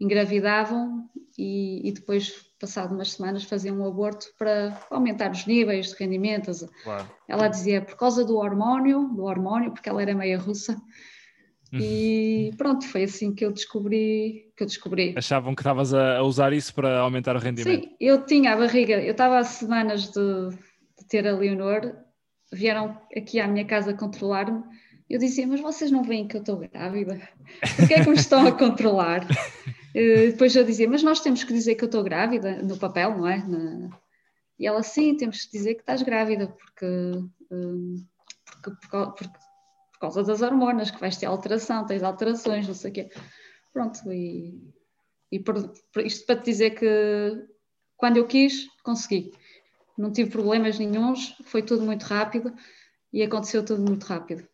engravidavam e, e, depois, passado umas semanas, faziam um aborto para aumentar os níveis de rendimento. Claro. Ela dizia por causa do hormônio, do hormônio, porque ela era meia russa. Uhum. E pronto, foi assim que eu descobri que eu descobri. Achavam que estavas a, usar isso para aumentar o rendimento? Sim, eu tinha a barriga, eu estava há semanas de, de ter a Leonor, vieram aqui à minha casa controlar-me. Eu dizia, mas vocês não veem que eu estou grávida? Porquê é que me estão a controlar? Uh, depois eu dizia, mas nós temos que dizer que eu estou grávida no papel, não é? Na... E ela, sim, temos que dizer que estás grávida, porque, um, porque, porque, porque, por causa das hormonas, que vais ter alteração, tens alterações, não sei o quê. Pronto, e, e por isto para te dizer que quando eu quis, consegui. Não tive problemas nenhums, foi tudo muito rápido e aconteceu tudo muito rápido.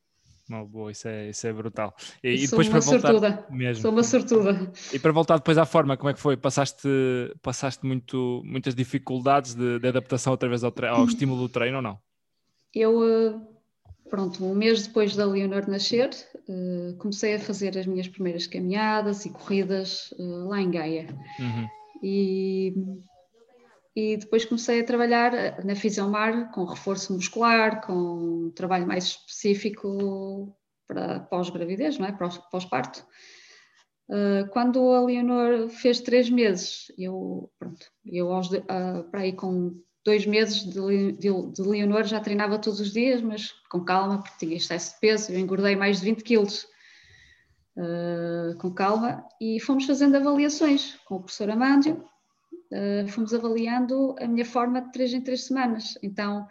Oh, boa, isso é, isso é brutal. E, e depois para voltar sortuda. mesmo. Sou uma sortuda. E para voltar depois à forma, como é que foi? Passaste, passaste muito, muitas dificuldades de, de adaptação através ao, ao estímulo do treino ou não? Eu, eh, pronto, um mês depois da Leonor nascer, eh, comecei a fazer as minhas primeiras caminhadas e corridas eh, lá em Gaia. Uhum. E e depois comecei a trabalhar eh, na Fisiomar com reforço muscular, com um trabalho mais específico para pós-gravidez, não é? Pós-parto. Uh, quando a Leonor fez três meses, eu, pronto, eu aos para aí com dois meses de, Leonor já treinava todos os dias, mas com calma, porque tinha excesso de peso, eu engordei mais de 20 quilos. Uh, com calma, e fomos fazendo avaliações com o professor Amândio, uh, fomos avaliando a minha forma de três em três semanas. Então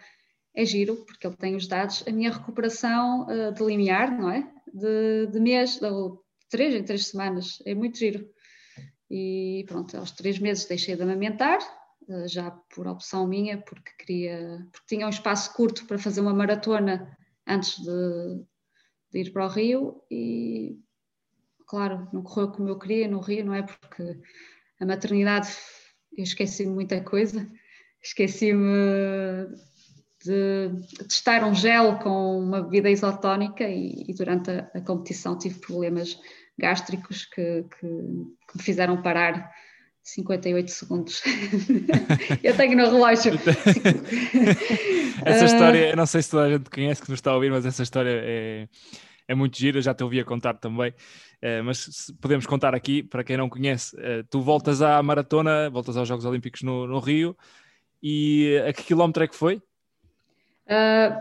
é giro, porque ele tem os dados, a minha recuperação uh, de limiar, não é? De, de mês, três em três semanas, é muito giro. E pronto, aos três meses deixei de amamentar, uh, já por opção minha, porque queria, porque tinha um espaço curto para fazer uma maratona antes de, de ir para o Rio e claro, não correu como eu queria no Rio, não é? Porque a maternidade eu esqueci muita coisa, esqueci-me de testar um gel com uma bebida isotónica e, e durante a, a, competição tive problemas gástricos que, que, que, me fizeram parar 58 segundos. eu tenho no relógio. essa história, eu não sei se toda a gente conhece que nos está a ouvir, mas essa história é, é muito gira, já te ouvi a contar também. Uh, mas podemos contar aqui, para quem não conhece, uh, tu voltas à maratona, voltas aos Jogos Olímpicos no, no Rio, e a que quilómetro é que foi? Uh,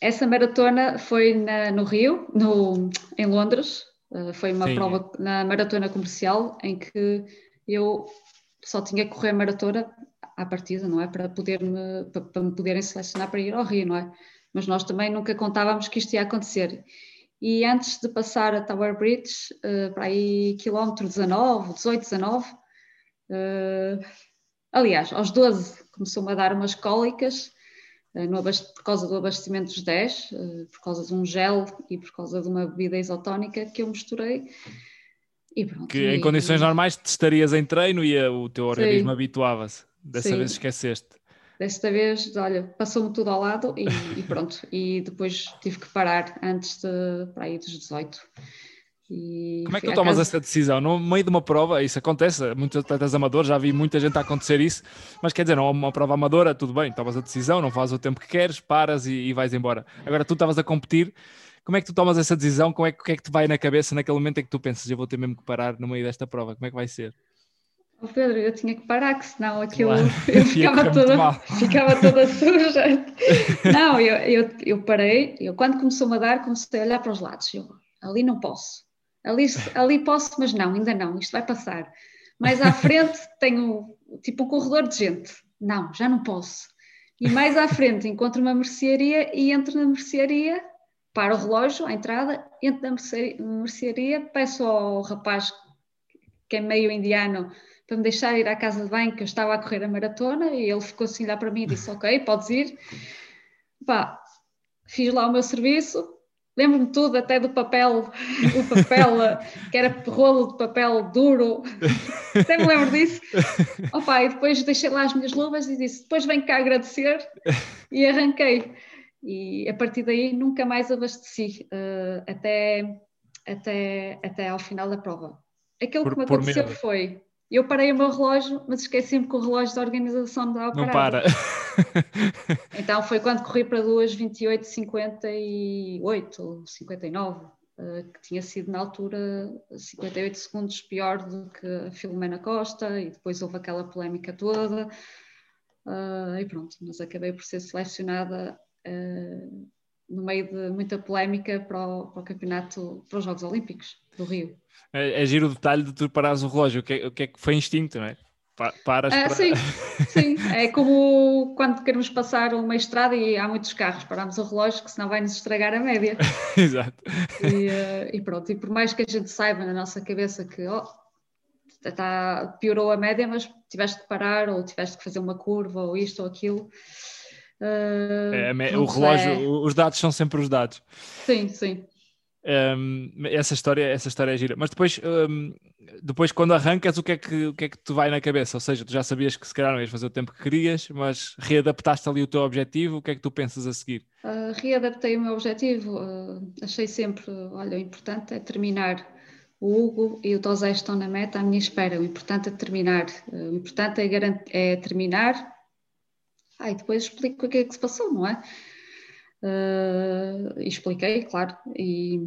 essa maratona foi na, no Rio, no, em Londres, foi uma Sim. prova na maratona comercial em que eu só tinha que correr a maratona à partida, não é? Para, poder -me, para, para me poderem selecionar para ir ao Rio, não é? Mas nós também nunca contávamos que isto ia acontecer e antes de passar a Tower Bridge, uh, para aí quilómetro 19, 18, 19, uh, aliás, aos 12 começou-me a dar umas cólicas no, por causa do abastecimento dos 10, uh, por causa de um gel e por causa de uma bebida isotónica que eu misturei. E pronto, que e, em condições normais te estarias em treino e o teu organismo habituava-se. Dessa Sim. vez esqueceste. Desta vez, olha, passou-me tudo ao lado e, e, pronto. E depois tive que parar antes de, para aí dos 18. E Como é que tu tomas casa... essa decisão? No meio de uma prova, isso acontece, muitos atletas amadores, já vi muita gente a acontecer isso, mas quer dizer, não é uma prova amadora, tudo bem, tomas a decisão, não fazes o tempo que queres, paras e, e vais embora. Agora tu estavas a competir, como é que tu tomas essa decisão? Como é, o que é que te vai na cabeça naquele momento em que tu pensas, eu vou ter mesmo que parar no meio desta prova? Como é que vai ser? Oh Pedro, eu tinha que parar, que senão aquilo claro. eu ficava, toda, ficava toda suja. Não, eu, eu, eu parei, eu quando começou-me a dar, comecei a olhar para os lados. Eu, ali não posso. Ali, ali posso, mas não, ainda não, isto vai passar. Mais à frente tenho tipo um corredor de gente. Não, já não posso. E mais à frente encontro uma mercearia e entro na mercearia, paro o relógio à entrada, entro na mercearia, peço ao rapaz que é meio indiano para me deixar ir à casa de banho, que eu estava a correr a maratona, e ele ficou assim lá para mim e disse: Ok, podes ir. Pá, fiz lá o meu serviço, lembro-me tudo, até do papel, o papel que era rolo de papel duro, até me lembro disso. Opa, e depois deixei lá as minhas luvas e disse: depois venho cá agradecer e arranquei. E a partir daí nunca mais abasteci, uh, até, até, até ao final da prova. Aquilo por, que me aconteceu foi eu parei o meu relógio, mas esqueci-me que o relógio da organização não estava Não para. então foi quando corri para 2, 28, 58, 59, que tinha sido na altura 58 segundos pior do que a Filomena Costa, e depois houve aquela polémica toda. Uh, e pronto, mas acabei por ser selecionada uh, no meio de muita polémica para o, para o campeonato, para os Jogos Olímpicos do Rio. É, é giro o detalhe de tu parares o relógio, o que, é, o que é que foi instinto, não é? paras ah, para... Sim, sim, é como quando queremos passar uma estrada e há muitos carros, paramos o relógio que senão vai nos estragar a média. Exato. E, uh, e, pronto, e por mais que a gente saiba na nossa cabeça que oh, tá, piorou a média, mas tiveste que parar ou tiveste que fazer uma curva ou isto ou aquilo. Uh, é, o relógio, é... os dados são sempre os dados. Sim, sim. Um, essa história essa história é gira. Mas depois um, depois quando arrancas o que é que o que é que tu vai na cabeça? Ou seja tu já sabias que se calhar não ias fazer o tempo que querias mas readaptaste ali o teu objetivo o que é que tu pensas a seguir? Uh, readaptei o meu objetivo. Uh, achei sempre olha o importante é terminar o Hugo e o Tosé estão na meta à minha espera. O importante é terminar uh, o importante é, é terminar ah, e depois explico o que é que se passou não é Uh, expliquei, claro, e...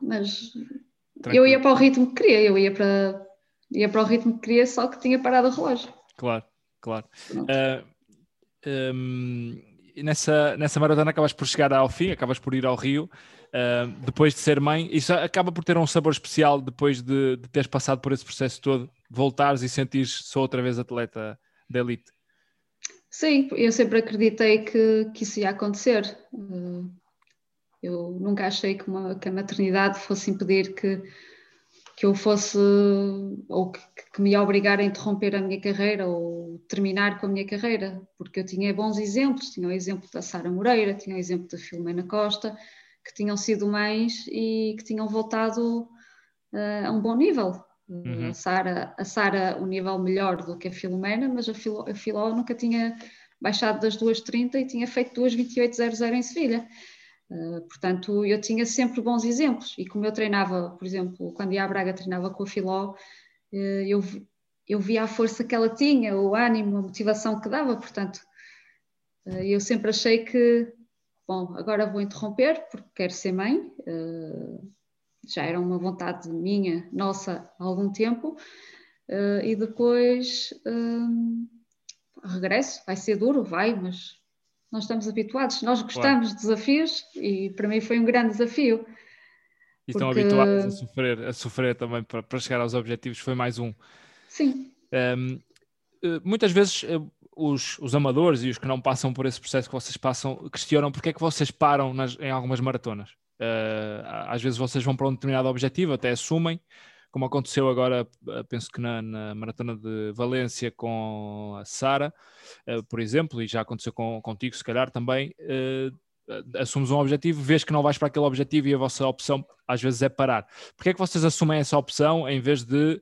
mas Tranquilo. eu ia para o ritmo que queria, eu ia para, ia para o ritmo que queria, só que tinha parado o relógio. Claro, claro. Uh, um, nessa, nessa maratona acabas por chegar ao fim, acabas por ir ao Rio, uh, depois de ser mãe, isso acaba por ter um sabor especial depois de, de teres passado por esse processo todo, voltares e sentires só outra vez atleta da elite. Sim, eu sempre acreditei que, que isso ia acontecer. Eh, eu nunca achei que, uma, que a maternidade fosse impedir que, que eu fosse, ou que, que, me ia obrigar a interromper a minha carreira ou terminar com a minha carreira, porque eu tinha bons exemplos. Tinha o exemplo da Sara Moreira, tinha o exemplo da Filomena Costa, que tinham sido mães e que tinham voltado uh, a um bom nível. Uhum. A Sara, a Sara, um nível melhor do que a Filomena, mas a Filó, a Filó nunca tinha baixado das 2,30 e tinha feito 2,28,00 em Sevilha. Uh, portanto, eu tinha sempre bons exemplos. E como eu treinava, por exemplo, quando ia à Braga, treinava com a Filó, uh, eu, eu via a força que ela tinha, o ânimo, a motivação que dava. Portanto, uh, eu sempre achei que, bom, agora vou interromper porque quero ser mãe já era uma vontade minha, nossa, há algum tempo, uh, e depois uh, regresso, vai ser duro, vai, mas nós estamos habituados, nós gostamos claro. de desafios e para mim foi um grande desafio. E estão habituados a sofrer, a sofrer também para, para chegar aos objetivos, foi mais um. Sim. Um, ehm, eh, muitas vezes os, os, amadores e os que não passam por esse processo que vocês passam questionam porque é que vocês param nas, em algumas maratonas. Uh, às vezes vocês vão para um determinado objetivo, até assumem, como aconteceu agora, eh, penso que na, na maratona de Valência com a Sara, uh, por exemplo, e já aconteceu com, contigo, se calhar também. Uh, assumes um objetivo, vês que não vais para aquele objetivo e a vossa opção às vezes é parar. Porquê é que vocês assumem essa opção em vez de,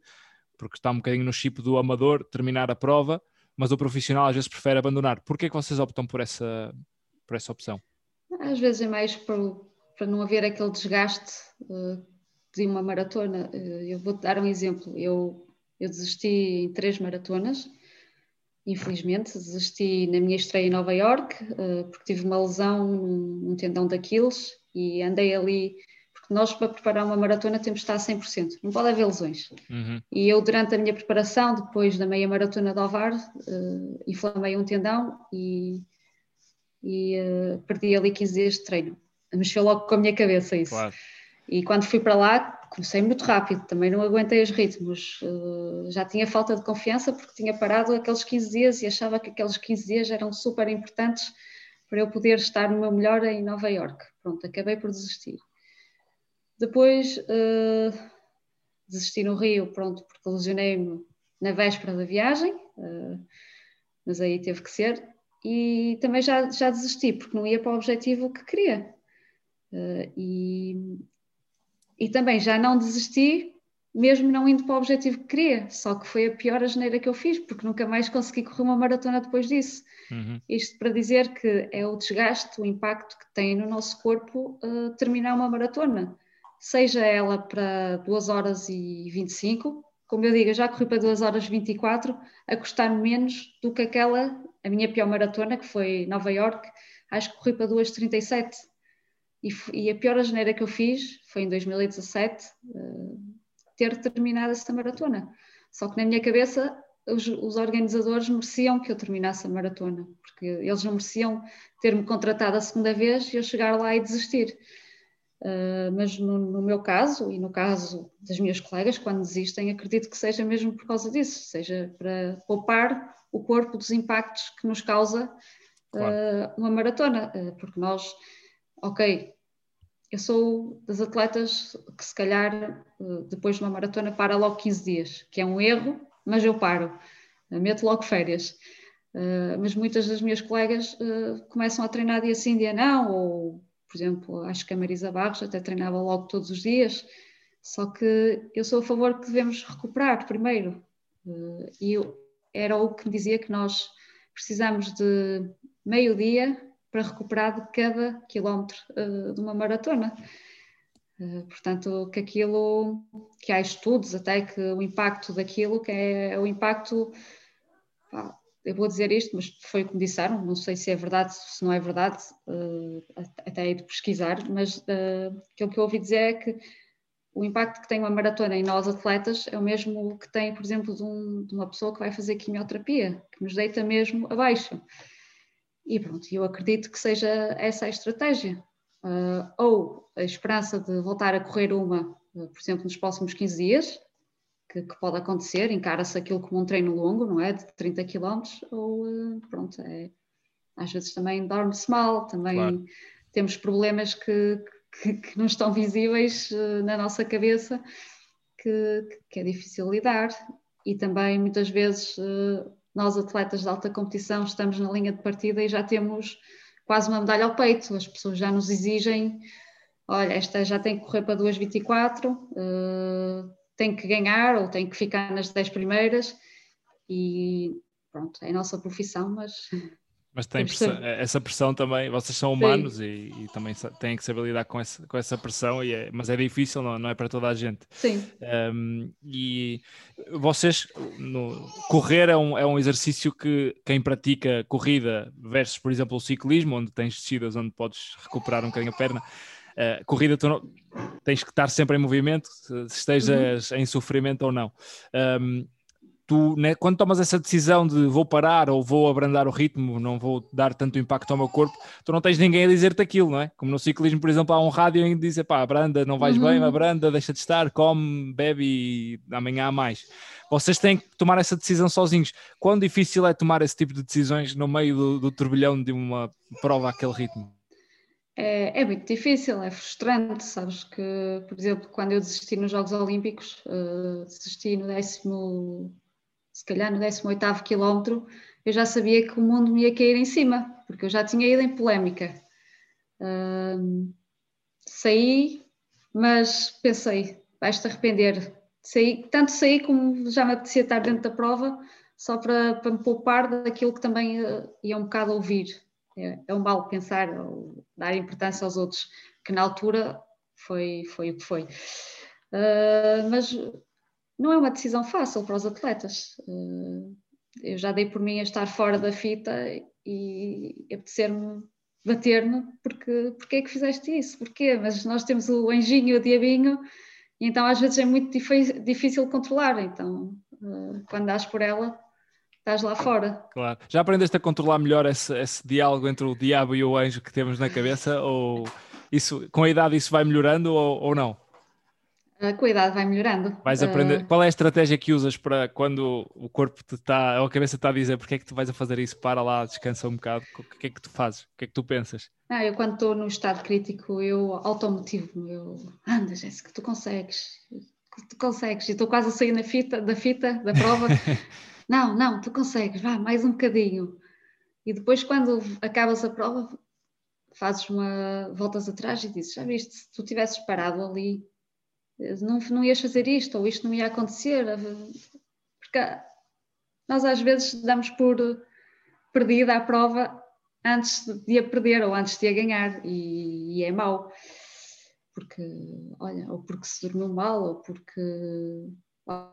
porque está um bocadinho no chip do amador, terminar a prova, mas o profissional às vezes prefere abandonar? Porquê é que vocês optam por essa, por essa opção? Às vezes é mais por, para não haver aquele desgaste uh, de uma maratona. Uh, eu vou-te dar um exemplo. Eu, eu desisti em três maratonas, infelizmente. Desisti na minha estreia em Nova York, uh, porque tive uma lesão num, tendão daqueles e andei ali. Porque nós, para preparar uma maratona, temos de estar a 100%, não pode haver lesões. Uhum. E eu, durante a minha preparação, depois da meia maratona de Alvar, inflamei um tendão e, e perdi ali 15 dias de treino mexeu logo com a minha cabeça isso. Claro. E quando fui para lá, comecei muito rápido, também não aguentei os ritmos. Uh, já tinha falta de confiança porque tinha parado aqueles 15 dias e achava que aqueles 15 dias eram super importantes para eu poder estar no meu melhor em Nova York. Pronto, acabei por desistir. Depois, uh, desisti no Rio, pronto, porque lesionei-me na véspera da viagem, uh, mas aí teve que ser. E também já, já desisti, porque não ia para o objetivo que queria. Uh, e, e também já não desisti, mesmo não indo para o objetivo que queria, só que foi a pior geneira que eu fiz, porque nunca mais consegui correr uma maratona depois disso. Uhum. Isto para dizer que é o desgaste, o impacto que tem no nosso corpo uh, terminar uma maratona, seja ela para 2 horas e 25, como eu digo, eu já corri para 2 horas e 24, a custar menos do que aquela, a minha pior maratona, que foi Nova York, acho que corri para 2,37. E, e a pior geneira que eu fiz foi em 2017, uh, ter terminado essa maratona. Só que na minha cabeça os, os, organizadores mereciam que eu terminasse a maratona, porque eles não mereciam ter-me contratado a segunda vez e eu chegar lá e desistir. Uh, mas no, no, meu caso e no caso das minhas colegas, quando desistem, acredito que seja mesmo por causa disso, seja para poupar o corpo dos impactos que nos causa uh, uma maratona, porque nós, ok, eu sou das atletas que se calhar depois de uma maratona para logo 15 dias, que é um erro, mas eu paro, meto logo férias. mas muitas das minhas colegas começam a treinar dia sim, dia não, ou por exemplo, acho que a Marisa Barros até treinava logo todos os dias, só que eu sou a favor que devemos recuperar primeiro. Eh, e era o que me dizia que nós precisamos de meio dia para recuperar de cada quilómetro uh, de uma maratona. Uh, portanto, que aquilo, que há estudos até que o impacto daquilo, que é o impacto, pá, eu vou dizer isto, mas foi o que me disseram, não sei se é verdade, se não é verdade, uh, até hei de pesquisar, mas aquilo que eu ouvi dizer é que o impacto que tem uma maratona em nós atletas é o mesmo que tem, por exemplo, de, um, de uma pessoa que vai fazer quimioterapia, que nos deita mesmo abaixo. E pronto, eu acredito que seja essa a estratégia. Uh, ou a esperança de voltar a correr uma, por exemplo, nos próximos 15 dias, que, que pode acontecer, encara-se aquilo como um treino longo, não é? De 30 km, ou eh, pronto, é, às vezes também dorme-se mal, também claro. temos problemas que, que, que, não estão visíveis uh, na nossa cabeça, que, que, é difícil lidar, e também muitas vezes uh, nós atletas de alta competição estamos na linha de partida e já temos quase uma medalha ao peito, as pessoas já nos exigem olha, esta já tem que correr para 2,24, uh, tem que ganhar ou tem que ficar nas 10 primeiras e pronto, é a nossa profissão, mas. Mas tem pressão, essa pressão também, vocês são humanos e, e, também têm que saber lidar com essa, com essa pressão, e é, mas é difícil, não, não é para toda a gente. Sim. Um, e vocês, no, correr é um, é um exercício que quem pratica corrida versus, por exemplo, o ciclismo, onde tens descidas onde podes recuperar um bocadinho a perna, uh, corrida tu não, tens que estar sempre em movimento, se estejas uhum. em sofrimento ou não. Um, tu, né, quando tomas essa decisão de vou parar ou vou abrandar o ritmo, não vou dar tanto impacto ao meu corpo, tu não tens ninguém a dizer-te aquilo, não é? Como no ciclismo, por exemplo, há um rádio em que diz, pá, abranda, não vais uhum. bem, abranda, deixa de estar, come, bebe e amanhã há mais. Vocês têm que tomar essa decisão sozinhos. Quão difícil é tomar esse tipo de decisões no meio do, do turbilhão de uma prova àquele ritmo? É, é, muito difícil, é frustrante, sabes que, por exemplo, quando eu desisti nos Jogos Olímpicos, uh, desisti no décimo, se calhar no 18º quilómetro, eu já sabia que o mundo me ia cair em cima, porque eu já tinha ido em polémica. Saí, mas pensei, vais-te arrepender. Saí, tanto saí como já me apetecia estar dentro da prova, só para, para me poupar daquilo que também uh, ia um bocado ouvir é, é um mal pensar ou dar importância aos outros, que na altura foi, foi o que foi. Uh, mas não é uma decisão fácil para os atletas. Uh, eu já dei por mim a estar fora da fita e apetecer-me bater-me porque, porque é que fizeste isso? Porquê? Mas nós temos o anjinho e o diabinho e então às vezes é muito difícil controlar, então uh, quando dás por ela estás lá fora. Claro. Já aprendeste a controlar melhor esse, esse diálogo entre o diabo e o anjo que temos na cabeça? ou isso, com a idade isso vai melhorando ou, ou não? Com a idade vai melhorando. Vais aprender. Uh... Qual é a estratégia que usas para quando o corpo te está, ou a cabeça está a dizer porque é que tu vais a fazer isso? Para lá, descansa um bocado. O que é que tu fazes? O que é que tu pensas? Ah, eu quando estou num estado crítico, eu automotivo-me. Eu, anda, Jéssica, tu consegues tu consegues. E estou quase a sair na fita, da fita, da prova. não, não, tu consegues, vá, mais um bocadinho. E depois, quando acabas a prova, fazes uma voltas atrás e dizes: Já viste, se tu tivesses parado ali, não, não ias fazer isto, ou isto não ia acontecer. Porque nós às vezes damos por perdida a prova antes de a perder ou antes de a ganhar, e, e é mau. Porque, olha, ou porque se dormiu mal, ou porque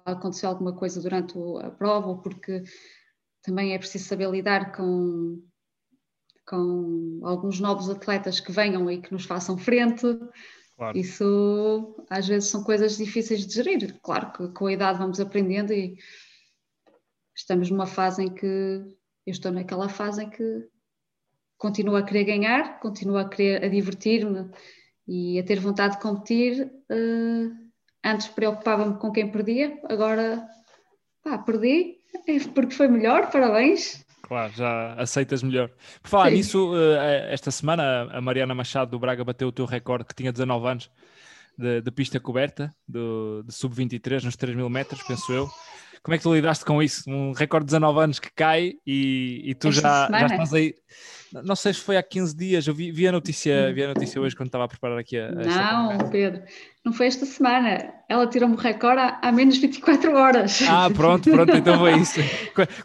aconteceu alguma coisa durante a prova, ou porque também é preciso saber lidar com, com alguns novos atletas que venham e que nos façam frente. Claro. Isso às vezes são coisas difíceis de gerir. Claro que com a idade vamos aprendendo e estamos numa fase em que eu estou naquela fase em que continuo a querer ganhar, continuo a querer a divertir-me e a ter vontade de competir. Uh, antes preocupava-me com quem perdia, agora pá, perdi porque foi melhor, parabéns. Claro, já aceitas melhor. Por falar Sim. nisso, eh, esta semana a Mariana Machado do Braga bateu o teu recorde, que tinha 19 anos, de, de pista coberta, do, de sub-23 nos 3 mil metros, penso eu. Como é que tu lidaste com isso? Um recorde de 19 anos que cai e, e tu já, já estás aí. Não sei se foi há 15 dias, eu vi, vi, a, notícia, vi a notícia hoje quando estava a preparar aqui a. a não, Pedro, não foi esta semana. Ela tirou-me o recorde há, há, menos 24 horas. Ah, pronto, pronto, então foi isso.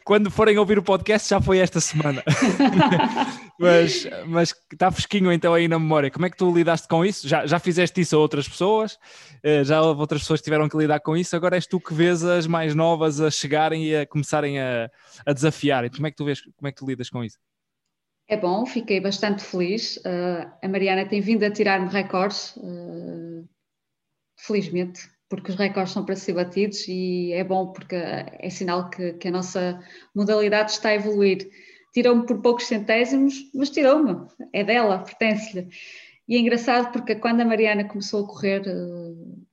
Quando forem ouvir o podcast, já foi esta semana. mas, mas está fresquinho então aí na memória. Como é que tu lidaste com isso? Já, já fizeste isso a outras pessoas? Eh, já outras pessoas tiveram que lidar com isso? Agora és tu que vês as mais novas a chegarem e a começarem a, a desafiarem. Como é que tu vês, como é que tu lidas com isso? É bom, fiquei bastante feliz. Uh, a Mariana tem vindo a tirar-me recordes, uh, felizmente, porque os recordes são para ser batidos e é bom porque é sinal que, que a nossa modalidade está a evoluir. Tirou-me por poucos centésimos, mas tirou-me, é dela, pertence-lhe. E é engraçado porque quando a Mariana começou a correr, uh,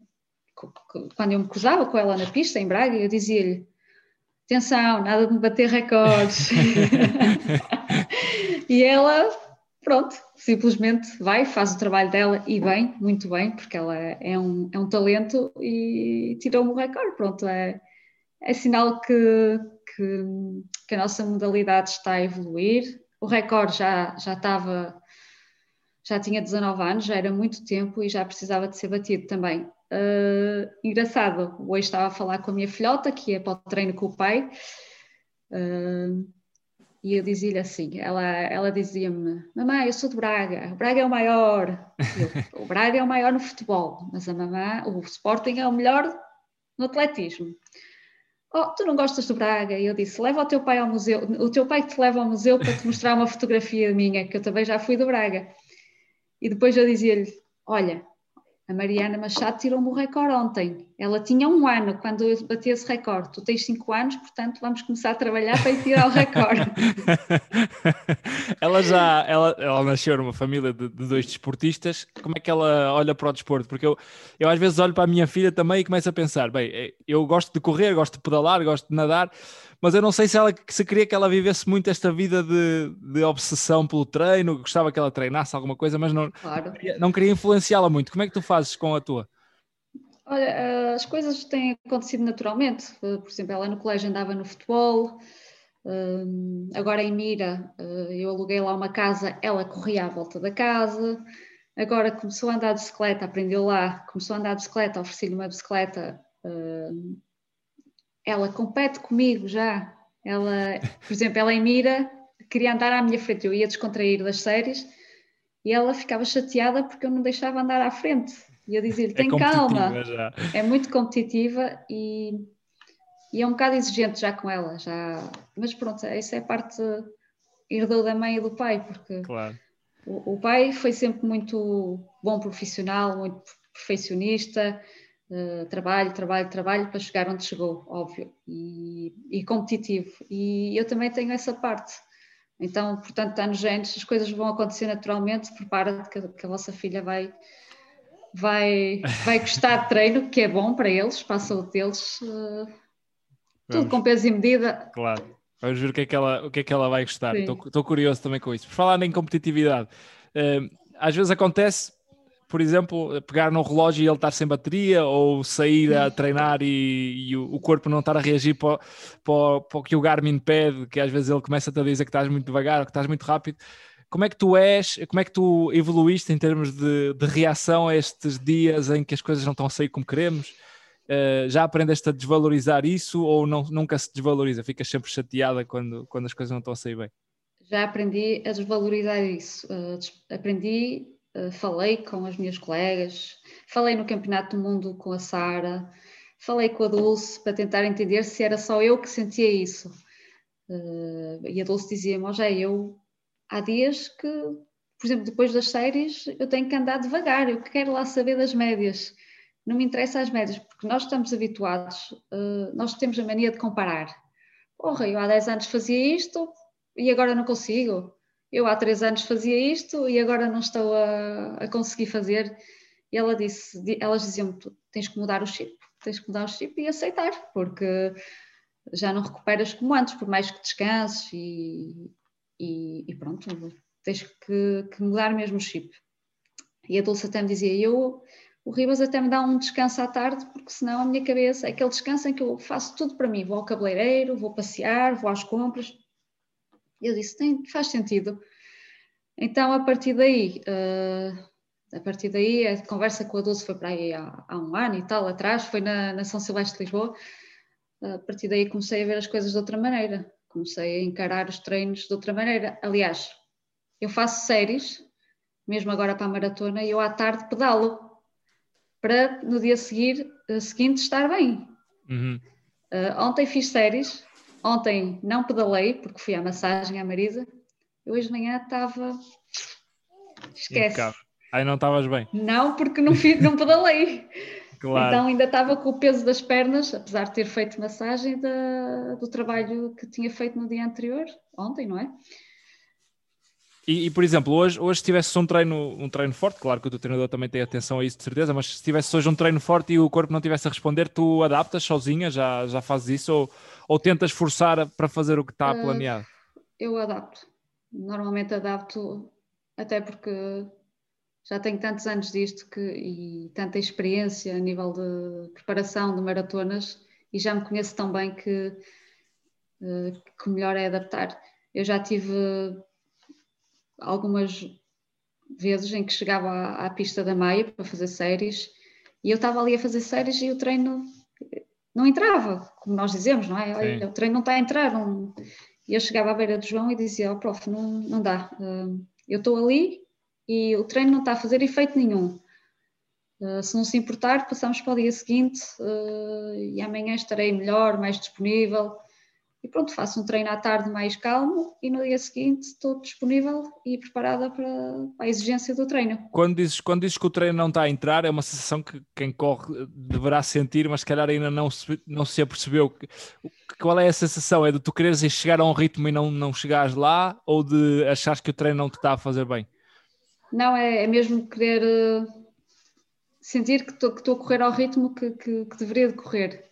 quando eu me cruzava com ela na pista, em Braga, eu dizia-lhe: atenção, nada de me bater recordes. e ela, pronto, simplesmente vai, faz o trabalho dela e bem, muito bem, porque ela é um, é um talento e tirou-me o recorde. Pronto, é, é sinal que, que, que, a nossa modalidade está a evoluir. O recorde já, já estava, já tinha 19 anos, já era muito tempo e já precisava de ser batido também. Uh, engraçado, hoje estava a falar com a minha filhota, que é para o treino com o pai. Uh, e eu dizia-lhe assim, ela, ela dizia-me, mamãe, eu sou de Braga, o Braga é o maior. Eu, o Braga é o maior no futebol, mas a mamãe, o Sporting é o melhor no atletismo. Oh, tu não gostas do Braga? E eu disse, leva o teu pai ao museu, o teu pai te leva ao museu para te mostrar uma fotografia minha, que eu também já fui do Braga. E depois eu dizia-lhe, olha, a Mariana Machado tirou-me o recorde ontem. Ela tinha um ano quando eu bati esse recorde. Tu tens cinco anos, portanto vamos começar a trabalhar para ir tirar o recorde. ela já, ela, ela nasceu numa família de, de, dois desportistas. Como é que ela olha para o desporto? Porque eu, eu às vezes olho para a minha filha também e começo a pensar, bem, eh, eu gosto de correr, gosto de pedalar, gosto de nadar, mas eu não sei se ela se queria que ela vivesse muito esta vida de, de obsessão pelo treino, gostava que ela treinasse alguma coisa, mas não, claro. não queria, não queria influenciá-la muito. Como é que tu fazes com a tua? Olha, eh, as coisas têm acontecido naturalmente. Eh, por exemplo, ela no colégio andava no futebol, eh, agora em Mira eu aluguei lá uma casa, ela corria à volta da casa. Agora começou a andar de bicicleta, aprendeu lá, começou a andar de bicicleta, ofereci-lhe uma bicicleta, ela compete comigo já. Ela, por exemplo, ela em Mira queria andar à minha frente, eu ia descontrair das séries e ela ficava chateada porque eu não deixava andar à frente. E eu dizia-lhe: é tem é calma. Já. É muito competitiva e, e, é um bocado exigente já com ela. Já... Mas pronto, isso é parte. herdou da mãe e do pai, porque claro. o, o pai foi sempre muito bom profissional, muito perfeccionista Uh, trabalho, trabalho, trabalho para chegar onde chegou, óbvio, e, e, competitivo. E eu também tenho essa parte. Então, portanto, está nos genes, as coisas vão acontecer naturalmente, prepara-te que, que, a vossa filha vai, vai, vai gostar de treino, que é bom para eles, para a saúde deles, uh, tudo com peso e medida. Claro. Vamos ver o que é que ela, o que é que ela vai gostar. Estou curioso também com isso. Por falar em competitividade, uh, às vezes acontece por exemplo, pegar no relógio e ele estar sem bateria, ou sair a treinar e, e o, corpo não estar a reagir para, para, para o que o Garmin pede, que às vezes ele começa a dizer que estás muito devagar ou que estás muito rápido. Como é que tu és, como é que tu evoluíste em termos de, de reação a estes dias em que as coisas não estão a sair como queremos? Uh, já aprendeste a desvalorizar isso ou não, nunca se desvaloriza? Ficas sempre chateada quando, quando as coisas não estão a sair bem? Já aprendi a desvalorizar isso. Uh, aprendi falei com as minhas colegas, falei no Campeonato do Mundo com a Sara, falei com a Dulce para tentar entender se era só eu que sentia isso. Uh, e a Dulce dizia-me, oh, já eu há dias que, por exemplo, depois das séries, eu tenho que andar devagar, eu quero lá saber das médias. Não me interessa as médias, porque nós estamos habituados, uh, nós temos a mania de comparar. Porra, eu há 10 anos fazia isto e agora não consigo eu há três anos fazia isto e agora não estou a, a conseguir fazer. E ela disse, elas diziam-me, tens que mudar o chip, tens que mudar o chip e aceitar, porque já não recuperas como antes, por mais que descanses e, e, e pronto, tens que, que, mudar mesmo o chip. E a Dulce até me dizia, eu, o Ribas até me dá um descanso à tarde, porque senão a minha cabeça é aquele descanso em que eu faço tudo para mim, vou ao cabeleireiro, vou passear, vou às compras, eu disse, tem, faz sentido. Então, a partir daí, uh, a partir daí, a conversa com a Dulce foi para aí há, há, um ano e tal atrás, foi na, na São Silvestre de Lisboa. Uh, a partir daí comecei a ver as coisas de outra maneira, comecei a encarar os treinos de outra maneira. Aliás, eu faço séries, mesmo agora para a maratona, e eu à tarde pedalo para no dia seguir, uh, seguinte estar bem. Uhum. ontem fiz séries, Ontem não pedalei, porque fui à massagem à Marisa. Hoje de manhã estava. Esquece. Aí não estavas bem? Não, porque não, fiz, não pedalei. Claro. Então ainda estava com o peso das pernas, apesar de ter feito massagem da, do trabalho que tinha feito no dia anterior, ontem, não é? E, e, por exemplo, hoje, hoje se tivesse um treino, um treino forte, claro que o teu treinador também tem atenção a isso de certeza, mas se tivesse hoje um treino forte e o corpo não tivesse a responder, tu adaptas sozinha, já, já fazes isso ou, ou tentas forçar para fazer o que está uh, planeado? Eu adapto. Normalmente adapto, até porque já tenho tantos anos disto que, e tanta experiência a nível de preparação de maratonas e já me conheço tão bem que, uh, que melhor é adaptar. Eu já tive algumas vezes em que chegava à, à pista da Maia para fazer séries e eu estava ali a fazer séries e o treino não entrava, como nós dizemos, não é? Olha, o treino não está a entrar. Não... E eu chegava à beira do João e dizia: Ó, oh, prof, não, não dá. Uh, eu estou ali e o treino não está a fazer efeito nenhum. Uh, se não se importar, passamos para o dia seguinte e amanhã estarei melhor, mais disponível e pronto, faço um treino à tarde mais calmo e no dia seguinte estou disponível e preparada para, a exigência do treino. Quando dizes, quando dizes que o treino não está a entrar, é uma sensação que quem corre deverá sentir, mas se calhar ainda não se, não se apercebeu. Qual é a sensação? É de tu quereres chegar a um ritmo e não, não chegares lá ou de achares que o treino não te está a fazer bem? Não, é, é mesmo querer uh, sentir que estou a correr ao ritmo que, que, que deveria de correr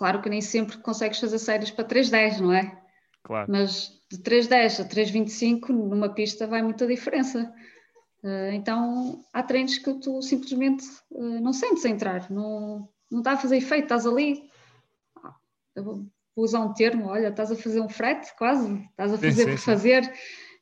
Claro que nem sempre consegues fazer séries para 3.10, não é? Claro. Mas de 3.10 a 3.25 numa pista vai muita diferença. Uh, então há treinos que tu simplesmente uh, não sentes entrar, não, não está a fazer efeito, estás ali. Ah, vou usar um termo, olha, estás a fazer um frete quase, estás a fazer sim, sim, por fazer.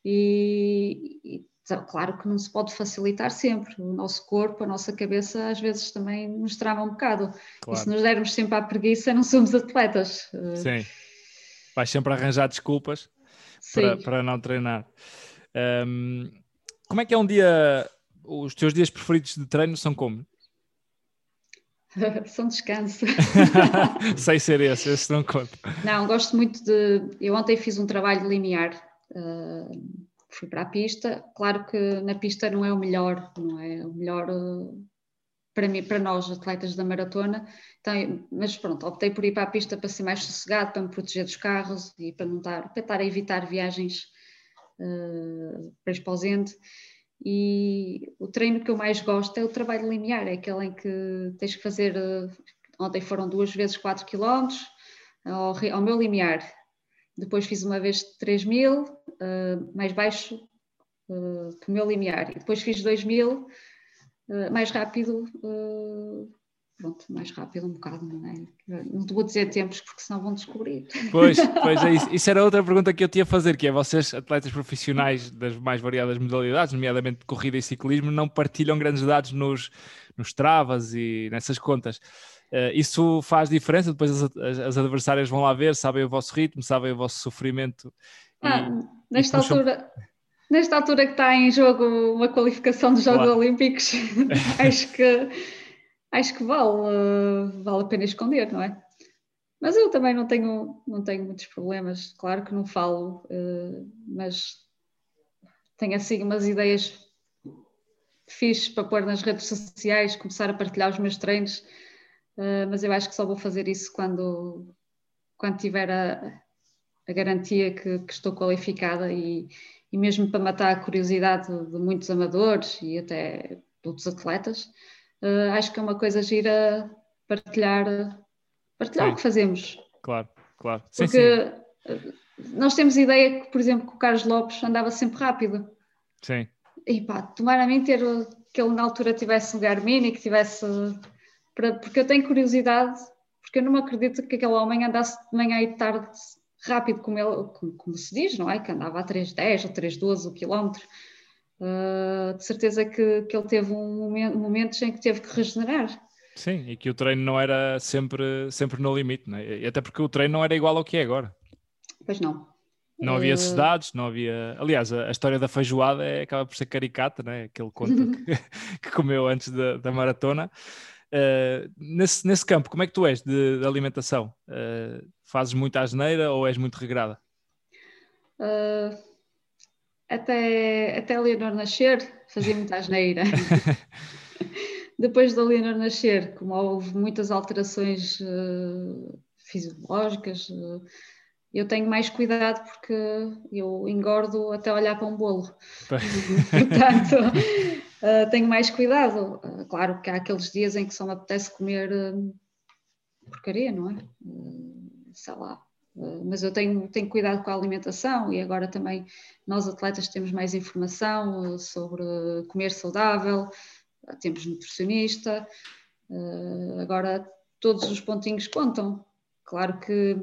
E, e, claro que não se pode facilitar sempre. O nosso corpo, a nossa cabeça, às vezes também nos trava um bocado. Claro. E se nos dermos sempre à preguiça, não somos atletas. Sim. Vais sempre arranjar desculpas para, para, não treinar. Um, como é que é um dia? Os teus dias preferidos de treino são como? são descanso. Sei ser esse, esse não conta. Não, gosto muito de. Eu ontem fiz um trabalho linear. Uh fui para a pista. Claro que na pista não é o melhor, não é o melhor uh, para mim, para nós atletas da maratona. Então, mas pronto, optei por ir para a pista para ser mais sossegado, para me proteger dos carros e para não estar, para estar a evitar viagens uh, para Esposente. E o treino que eu mais gosto é o trabalho linear, é aquele em que tens que fazer. Uh, ontem foram duas vezes 4 km ao, ao meu limiar, depois fiz uma vez 3 mil, uh, mais baixo uh, que o meu limiar. E depois fiz 2 mil, uh, mais rápido, pronto, mais rápido um bocado, não é? Não vou dizer tempos porque senão vão descobrir. Pois, pois é isso. Isso era outra pergunta que eu tinha a fazer, que é vocês, atletas profissionais das mais variadas modalidades, nomeadamente de corrida e ciclismo, não partilham grandes dados nos, nos travas e nessas contas. Uh, isso faz diferença? Depois as, as, as, adversárias vão lá ver, sabem o vosso ritmo, sabem o vosso sofrimento. Ah, e, nesta e altura, nesta altura que está em jogo uma qualificação dos Jogos claro. Olímpicos, acho que acho que vale, uh, vale a pena esconder, não é? Mas eu também não tenho, não tenho muitos problemas, claro que não falo, uh, mas tenho assim umas ideias fixe para pôr nas redes sociais, começar a partilhar os meus treinos, uh, mas eu acho que só vou fazer isso quando, quando tiver a, a garantia que, que, estou qualificada e, e mesmo para matar a curiosidade de, de muitos amadores e até de outros atletas, uh, acho que é uma coisa gira partilhar, partilhar sim. o que fazemos. Claro, claro. Sim, Porque sim. nós temos ideia que, por exemplo, que o Carlos Lopes andava sempre rápido. Sim e pá, tomara a mim ter que ele na altura tivesse o Garmin e que tivesse. Para, porque eu tenho curiosidade, porque eu não acredito que aquele homem andasse de manhã e de tarde rápido como ele, como, como se diz, não é? Que andava a 3,10 ou 3,12 o quilómetro. Uh, de certeza que, que ele teve um momento, momentos em que teve que regenerar. Sim, e que o treino não era sempre, sempre no limite, né? até porque o treino não era igual ao que é agora. Pois não. Não havia dados, não havia. Aliás, a, a, história da feijoada é, acaba por ser caricata, né? aquele conto que, que, comeu antes da, da maratona. Uh, nesse, nesse campo, como é que tu és de, de alimentação? Uh, fazes muita asneira ou és muito regrada? Uh, até, até a Leonor nascer, fazia muita asneira. Depois da Leonor nascer, como houve muitas alterações fisiológicas eu tenho mais cuidado porque eu engordo até olhar para um bolo. Portanto, uh, tenho mais cuidado. Uh, claro que há aqueles dias em que só me apetece comer uh, porcaria, não é? sei lá. mas eu tenho, tenho cuidado com a alimentação e agora também nós atletas temos mais informação sobre comer saudável, temos nutricionista, agora todos os pontinhos contam. Claro que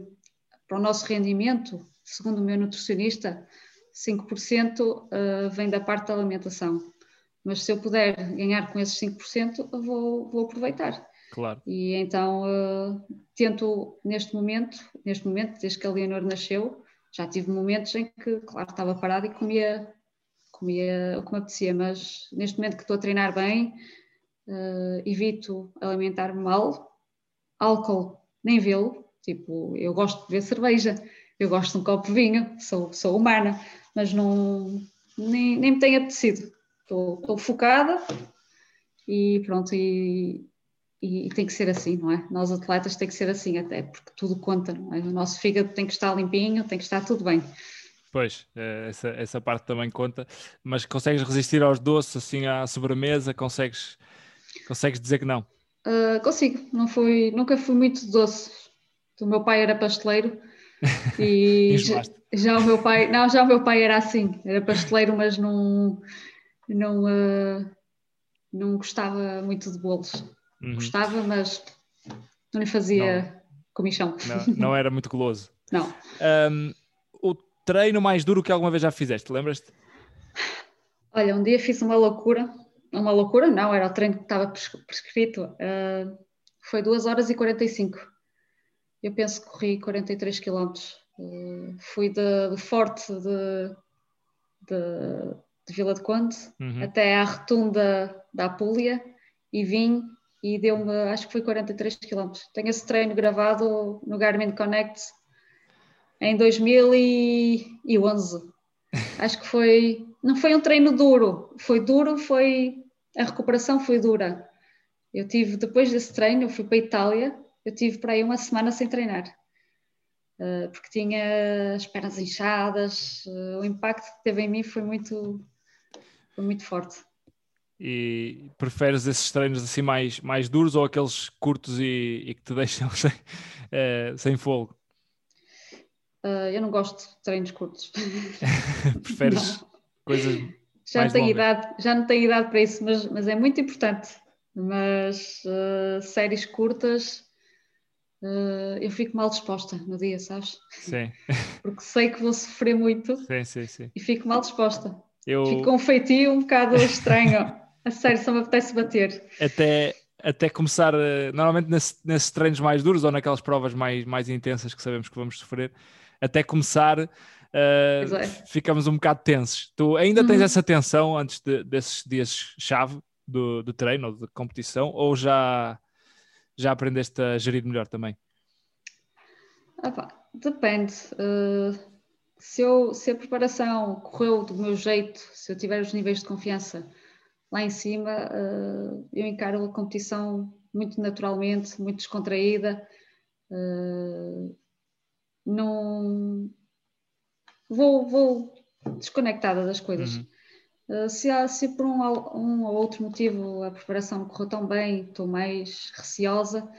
para o nosso rendimento, segundo o meu nutricionista, 5% eh, vem da parte da alimentação. Mas se eu puder ganhar com esses 5%, vou, vou aproveitar. Claro. E então uh, tento, neste momento, neste momento, desde que a Leonor nasceu, já tive momentos em que, claro, estava parada e comia, comia o que me apetecia, mas neste momento que estou a treinar bem, uh, evito alimentar-me mal, álcool nem vê-lo, Tipo, eu gosto de beber cerveja, eu gosto de um copo de vinho, sou, sou humana, mas não, nem, nem me tenho apetecido. Estou, focada e pronto, e, e, e, tem que ser assim, não é? Nós atletas tem que ser assim até, porque tudo conta, não é? O nosso fígado tem que estar limpinho, tem que estar tudo bem. Pois, é, essa, essa parte também conta, mas consegues resistir aos doces, assim, à sobremesa, consegues, consegues dizer que não? Uh, consigo, não fui, nunca fui muito doce, o meu pai era pasteleiro e já, já, o meu pai, não, já o meu pai era assim, era pasteleiro, mas não, não, uh, não gostava muito de bolos. Uhum. Gostava, mas não lhe fazia não. comichão. Não, não, era muito goloso. Não. Um, o treino mais duro que alguma vez já fizeste, lembras-te? Olha, um dia fiz uma loucura, uma loucura não, era o treino que estava prescrito, uh, foi 2 horas e 45 eu penso que corri 43 km. Uh, fui de, de Forte de, de, de, Vila de Conde uhum. até à retunda da Apulia e vim e deu-me, acho que foi 43 km. Tenho esse treino gravado no Garmin Connect em 2011. Acho que foi, não foi um treino duro, foi duro, foi, a recuperação foi dura. Eu tive, depois desse treino, eu fui para a Itália eu tive por aí uma semana sem treinar, uh, porque tinha as pernas inchadas, uh, o impacto que teve em mim foi muito, foi muito forte. E preferes esses treinos assim mais, mais duros ou aqueles curtos e, e que te deixam sem, uh, sem fogo? eu não gosto de treinos curtos. preferes não. coisas já não, tenho idade, já não tenho idade para isso, mas, mas é muito importante. Mas uh, séries curtas, uh, eu fico mal disposta no dia, sabes? Sim. Porque sei que vou sofrer muito sim, sim, sim. e fico mal disposta. Eu... Fico um feitio um bocado estranho. A sério, só me apetece bater. Até, até começar, uh, normalmente nesse, nesses treinos mais duros ou naquelas provas mais, mais intensas que sabemos que vamos sofrer, até começar uh, é. ficamos um bocado tensos. Tu ainda tens uhum. essa tensão antes de, desses dias-chave do, do treino ou de competição ou já, já aprendeste a gerir melhor também? Ah, depende. Uh, se, eu, se a preparação correu do meu jeito, se eu tiver os níveis de confiança lá em cima, uh, eu encaro a competição muito naturalmente, muito descontraída. Uh, não vou, vou desconectada das coisas. Uhum. Uh, se, há, se por um, um, ou outro motivo a preparação correu tão bem, estou mais receosa,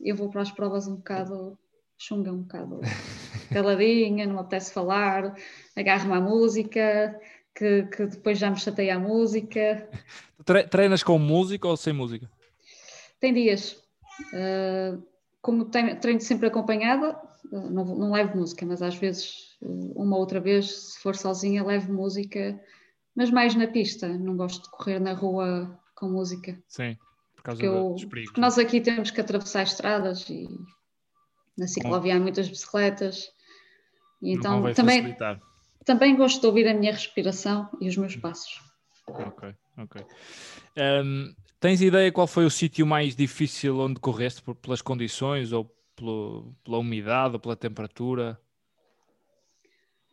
eu vou para as provas um bocado chunga, um bocado caladinha, não me apetece falar, agarro-me à música, que, que depois já me chateia a música. Treinas com música ou sem música? Tem dias. Uh, como treino sempre acompanhada, uh, não, não levo música, mas às vezes, uh, uma ou outra vez, se for sozinha, levo música, mas mais na pista. Não gosto de correr na rua com música. Sim, por causa eu, porque nós aqui temos que atravessar estradas e na ciclovia há muitas bicicletas. E então também. Facilitar também gosto de ouvir a minha respiração e os meus passos. Ok, ok. Um, tens ideia qual foi o sítio mais difícil onde correste por, pelas condições ou pelo, pela umidade ou pela temperatura?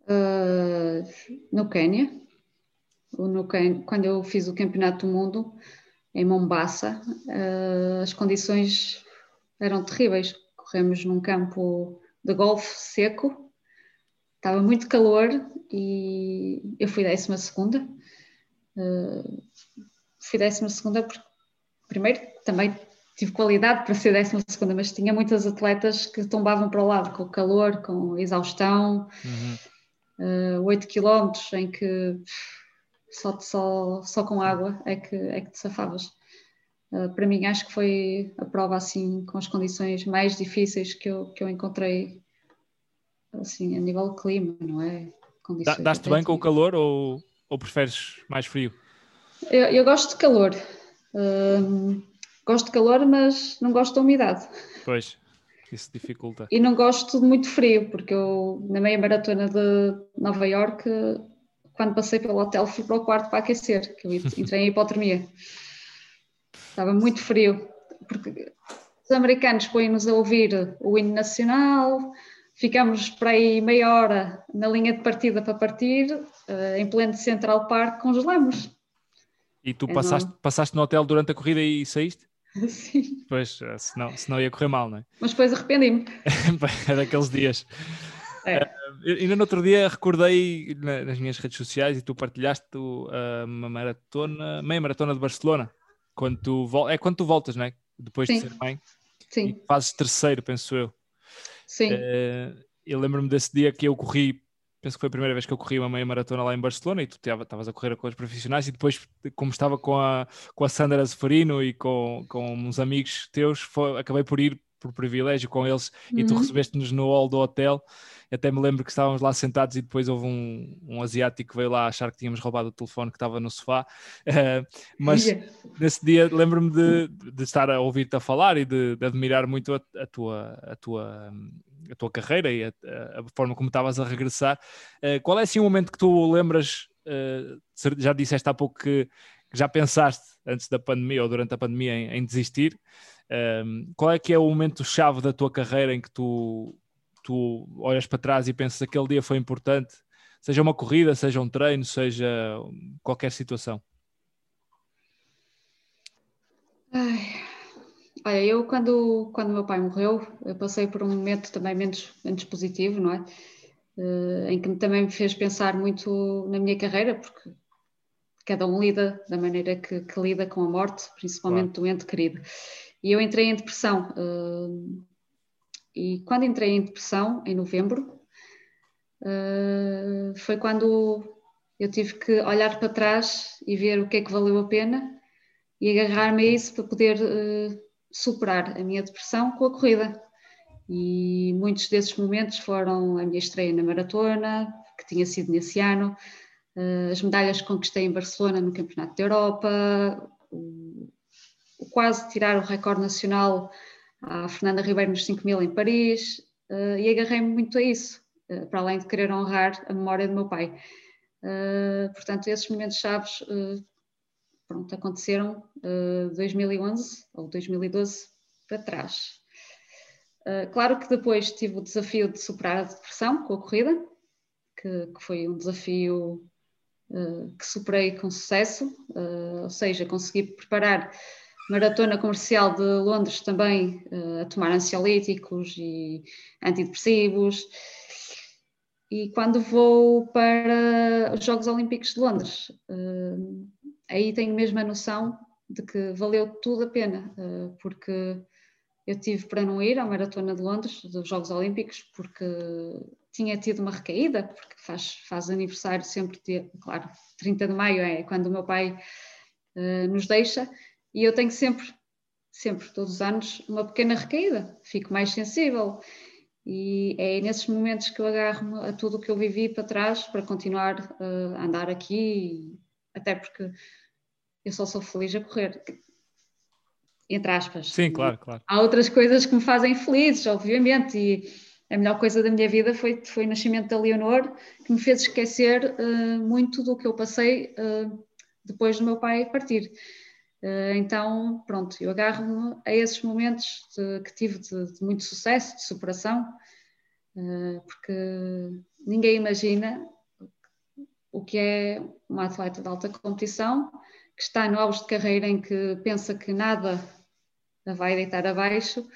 Uh, no Quênia. No Quênia, quando eu fiz o Campeonato do Mundo em Mombasa, uh, as condições eram terríveis. Corremos num campo de golfe seco, estava muito calor e eu fui décima segunda. Uh, fui décima segunda porque, primeiro, também tive qualidade para ser décima segunda, mas tinha muitas atletas que tombavam para o lado com o calor, com a exaustão. Uhum. Uh, 8 quilómetros em que só, só, só com água é que, é que te safavas. Uh, para mim, acho que foi a prova assim com as condições mais difíceis que eu, que eu encontrei assim, a nível clima, não é? Dás-te bem com o calor ou, ou preferes mais frio? Eu, eu gosto de calor. Hum, gosto de calor, mas não gosto da umidade. Pois, isso dificulta. E não gosto de muito frio, porque eu, na meia maratona de Nova York, quando passei pelo hotel, fui para o quarto para aquecer, que eu entrei em hipotermia. Estava muito frio, porque os americanos põem-nos a ouvir o hino nacional, Ficamos para aí meia hora na linha de partida para partir, uh, em pleno Central Park, congelamos. E tu é passaste, passaste no hotel durante a corrida e saíste? Sim. Pois, eh, senão, senão ia correr mal, não é? Mas depois arrependi-me. é daqueles dias. É. Uh, ainda no outro dia recordei nas minhas redes sociais e tu partilhaste uh, uma maratona, meia maratona de Barcelona. Quando tu, é quando tu voltas, não é? Depois Sim. de ser mãe. Sim. E fazes terceiro, penso eu. Sim. Uh, eu lembro-me desse dia que eu corri, penso que foi a primeira vez que eu corri uma meia maratona lá em Barcelona e tu estavas a correr com os profissionais e depois, como estava com a, com a Sandra Zeferino e com, com uns amigos teus, foi, acabei por ir por privilégio com eles uhum. e tu uhum. recebeste-nos no hall do hotel. Até me lembro que estávamos lá sentados e depois houve um, um asiático que veio lá achar que tínhamos roubado o telefone que estava no sofá. Uh, mas yeah. nesse dia lembro-me de, de, estar a ouvir-te a falar e de, de admirar muito a, a, tua, a, tua, a tua carreira e a, a forma como estavas a regressar. Uh, qual é assim o momento que tu lembras? Uh, já disseste há pouco que já pensaste antes da pandemia ou durante a pandemia em, em desistir. Um, qual é que é o momento-chave da tua carreira em que tu, tu olhas para trás e pensas que aquele dia foi importante? Seja uma corrida, seja um treino, seja qualquer situação. Ai, olha, eu quando, quando meu pai morreu, eu passei por um momento também menos, menos positivo, não é? Uh, em que também me fez pensar muito na minha carreira, porque cada um lida da maneira que, que lida com a morte, principalmente claro. do ente querido. E eu entrei em depressão. Uh, e quando entrei em depressão, em novembro, uh, foi quando eu tive que olhar para trás e ver o que é que valeu a pena e agarrar-me a isso para poder uh, superar a minha depressão com a corrida. E muitos desses momentos foram a minha estreia na maratona, que tinha sido nesse ano, as medalhas que conquistei em Barcelona no Campeonato da Europa, o, o quase tirar o recorde nacional à Fernanda Ribeiro nos 5 mil em Paris, uh, e agarrei-me muito a isso, para além de querer honrar a memória do meu pai. portanto, esses momentos chaves pronto, aconteceram uh, eh, 2011 ou 2012 para trás. Uh, claro que depois tive o desafio de superar a depressão com a corrida, que, que foi um desafio uh, que superei com sucesso, uh, ou seja, consegui preparar maratona comercial de Londres também a tomar ansiolíticos e antidepressivos. E quando vou para os Jogos Olímpicos de Londres, aí tenho mesmo a noção de que valeu tudo a pena, eh, porque eu tive para não ir à Maratona de Londres, dos Jogos Olímpicos, porque tinha tido uma recaída, porque faz, faz aniversário sempre, de, claro, 30 de maio é quando o meu pai uh, nos deixa, e eu tenho sempre, sempre, todos os anos, uma pequena recaída, fico mais sensível. E é nesses momentos que eu agarro-me a tudo o que eu vivi para trás para continuar uh, a andar aqui até porque eu só sou feliz a correr. Entre aspas. Sim, claro, claro. Há outras coisas que me fazem felizes, obviamente, e a melhor coisa da minha vida foi, foi o nascimento da Leonor, que me fez esquecer uh, muito do que eu passei uh, depois do meu pai partir. Uh, então, pronto, eu agarro-me a esses momentos de, que tive de, de, muito sucesso, de superação, porque ninguém imagina o que é uma atleta de alta competição, que está no auge de carreira em que pensa que nada vai deitar abaixo,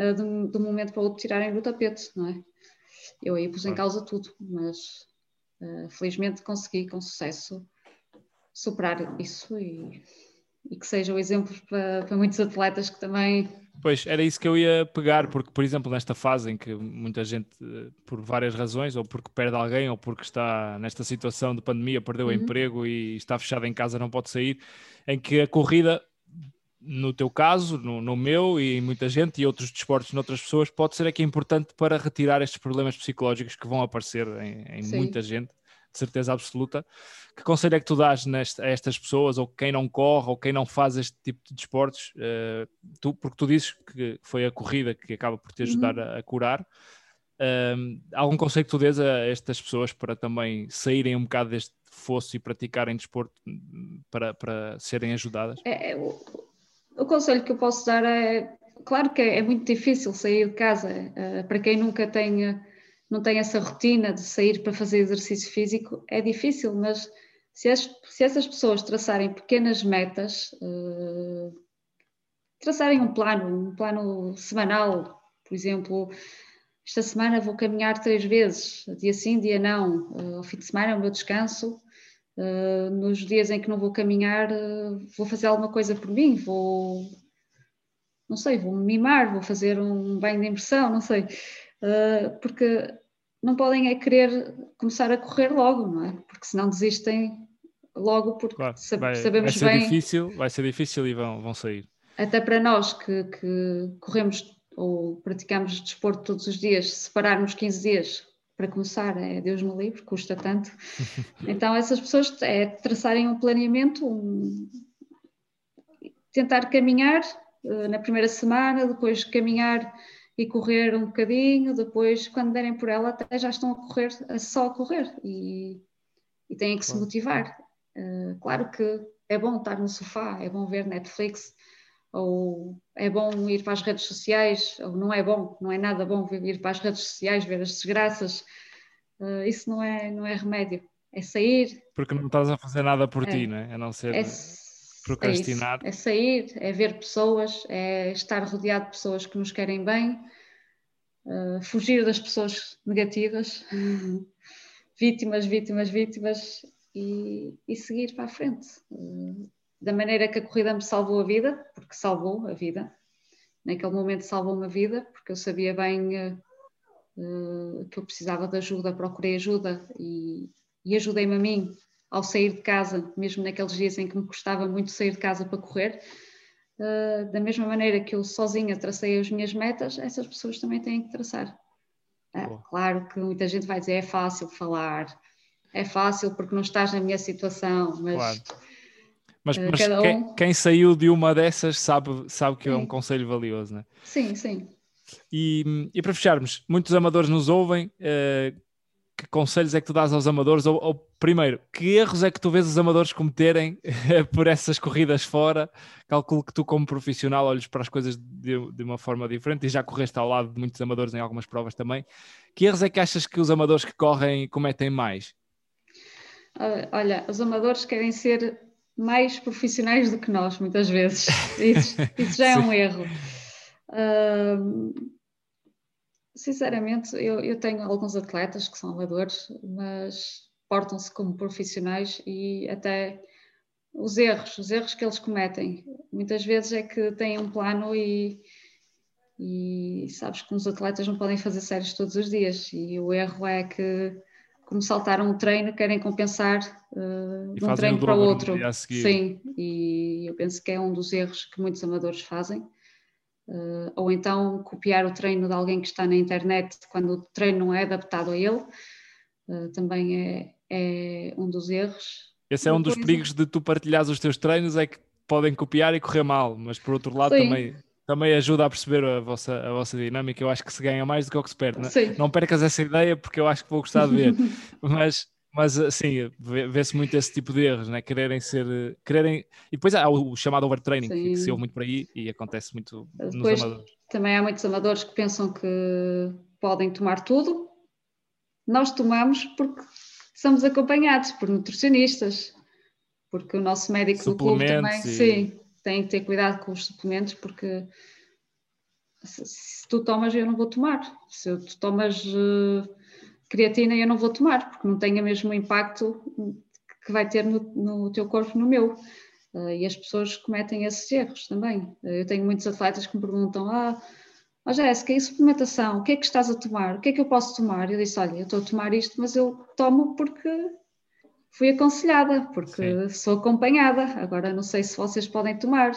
uh, de, de, um momento para o outro tirarem do tapete, não é? Eu aí pus em causa tudo, mas uh, felizmente consegui com sucesso superar isso e, e que seja o exemplo para, para muitos atletas que também Pois, era isso que eu ia pegar, porque, por exemplo, nesta fase em que muita gente, eh, por várias razões, ou porque perde alguém, ou porque está nesta situação de pandemia, perdeu uhum. o emprego e está fechado em casa, não pode sair, em que a corrida, no teu caso, no, no meu e em muita gente, e outros desportos noutras pessoas, pode ser aqui importante para retirar estes problemas psicológicos que vão aparecer em, em muita gente de certeza absoluta. Que conselho é que tu dás neste, a estas pessoas, ou quem não corre, ou quem não faz este tipo de desportos? Uh, tu, porque tu dizes que foi a corrida que acaba por te ajudar uhum. a, a, curar. Uh, algum conselho que tu dês a estas pessoas para também saírem um bocado deste fosso e praticarem desporto para, para serem ajudadas? É, é, o, conselho que eu posso dar é claro que é, é muito difícil sair de casa uh, para quem nunca tenha não tem essa rotina de sair para fazer exercício físico, é difícil, mas se, as, se essas pessoas traçarem pequenas metas, uh, traçarem um plano, um plano semanal, por exemplo, esta semana vou caminhar três vezes, dia sim, dia não, uh, ao fim de semana é o meu descanso, uh, nos dias em que não vou caminhar, vou fazer alguma coisa por mim, vou, não sei, vou me mimar, vou fazer um banho de impressão, não sei. Uh, porque não podem é querer começar a correr logo, não é? Porque senão desistem logo porque claro, vai, sabemos vai ser bem... Difícil, vai ser difícil e vão, vão sair. Até para nós que, que corremos ou praticamos desporto todos os dias, separarmos 15 dias para começar, é Deus me livre, custa tanto. Então essas pessoas é traçarem um planeamento, um... tentar caminhar uh, na primeira semana, depois caminhar e correr um bocadinho, depois, quando derem por ela, até já estão a correr, só a correr e, e têm que claro. se motivar. Uh, claro que é bom estar no sofá, é bom ver Netflix, ou é bom ir para as redes sociais, ou não é bom, não é nada bom ir para as redes sociais, ver as desgraças. Uh, isso não é, não é remédio, é sair. Porque não estás a fazer nada por é, ti, não é? A não ser. É, procrastinar. É, é, sair, é ver pessoas, é estar rodeado de pessoas que nos querem bem, uh, fugir das pessoas negativas, vítimas, vítimas, vítimas e, e, seguir para a frente. Uh, da maneira que a corrida me salvou a vida, porque salvou a vida. Naquele momento salvou uma vida, porque eu sabia bem uh, que eu precisava de ajuda, procurei ajuda e, e ajudei-me a mim ao sair de casa, mesmo naqueles dias em que me custava muito sair de casa para correr, uh, da mesma maneira que eu sozinha tracei as minhas metas, essas pessoas também têm que traçar. Uh, claro que muita gente vai dizer é fácil falar, é fácil porque não estás na minha situação, mas. Claro. Mas, uh, mas quem, um... quem, saiu de uma dessas sabe, sabe que sim. é um conselho valioso, não é? Sim, sim. E, e para fecharmos, muitos amadores nos ouvem. Uh, que conselhos é que tu dás aos amadores? Ou, ou, primeiro, que erros é que tu vês os amadores cometerem por essas corridas fora? Calculo que tu, como profissional, olhes para as coisas de, de, uma forma diferente e já correste ao lado de muitos amadores em algumas provas também. Que erros é que achas que os amadores que correm cometem mais? Olha, os amadores querem ser mais profissionais do que nós, muitas vezes. Isso, isso já é um erro. Uh, Sinceramente, eu, eu tenho alguns atletas que são amadores, mas portam-se como profissionais e até os erros, os erros que eles cometem. Muitas vezes é que têm um plano e, e sabes que os atletas não podem fazer séries todos os dias e o erro é que como saltaram um treino querem compensar uh, de um treino para o outro. Sim, e eu penso que é um dos erros que muitos amadores fazem. Uh, ou então copiar o treino de alguém que está na internet quando o treino não é adaptado a ele, uh, também é, é, um dos erros. Esse é um dos perigos de tu partilhares os teus treinos, é que podem copiar e correr mal, mas por outro lado também, também ajuda a perceber a vossa, a vossa dinâmica. Eu acho que se ganha mais do que o que se perde. Não, é? não percas essa ideia porque eu acho que vou gostar de ver. mas mas sim, vê-se muito esse tipo de erros, né? quererem ser, quererem, e depois há o chamado overtraining, sim. que se ouve muito por aí e acontece muito depois, nos amadores. Também há muitos amadores que pensam que podem tomar tudo, nós tomamos porque somos acompanhados por nutricionistas, porque o nosso médico do clube também, e... sim, tem que ter cuidado com os suplementos, porque se, se tu tomas eu não vou tomar, se tu tomas... Uh, creatina eu não vou tomar, porque não tem o mesmo impacto que vai ter no, no teu corpo no meu. Uh, e as pessoas cometem esses erros também. Uh, eu tenho muitos atletas que me perguntam: Ah, oh Jéssica, e suplementação? O que é que estás a tomar? O que é que eu posso tomar? Eu disse: Olha, eu estou a tomar isto, mas eu tomo porque fui aconselhada, porque Sim. sou acompanhada. Agora não sei se vocês podem tomar.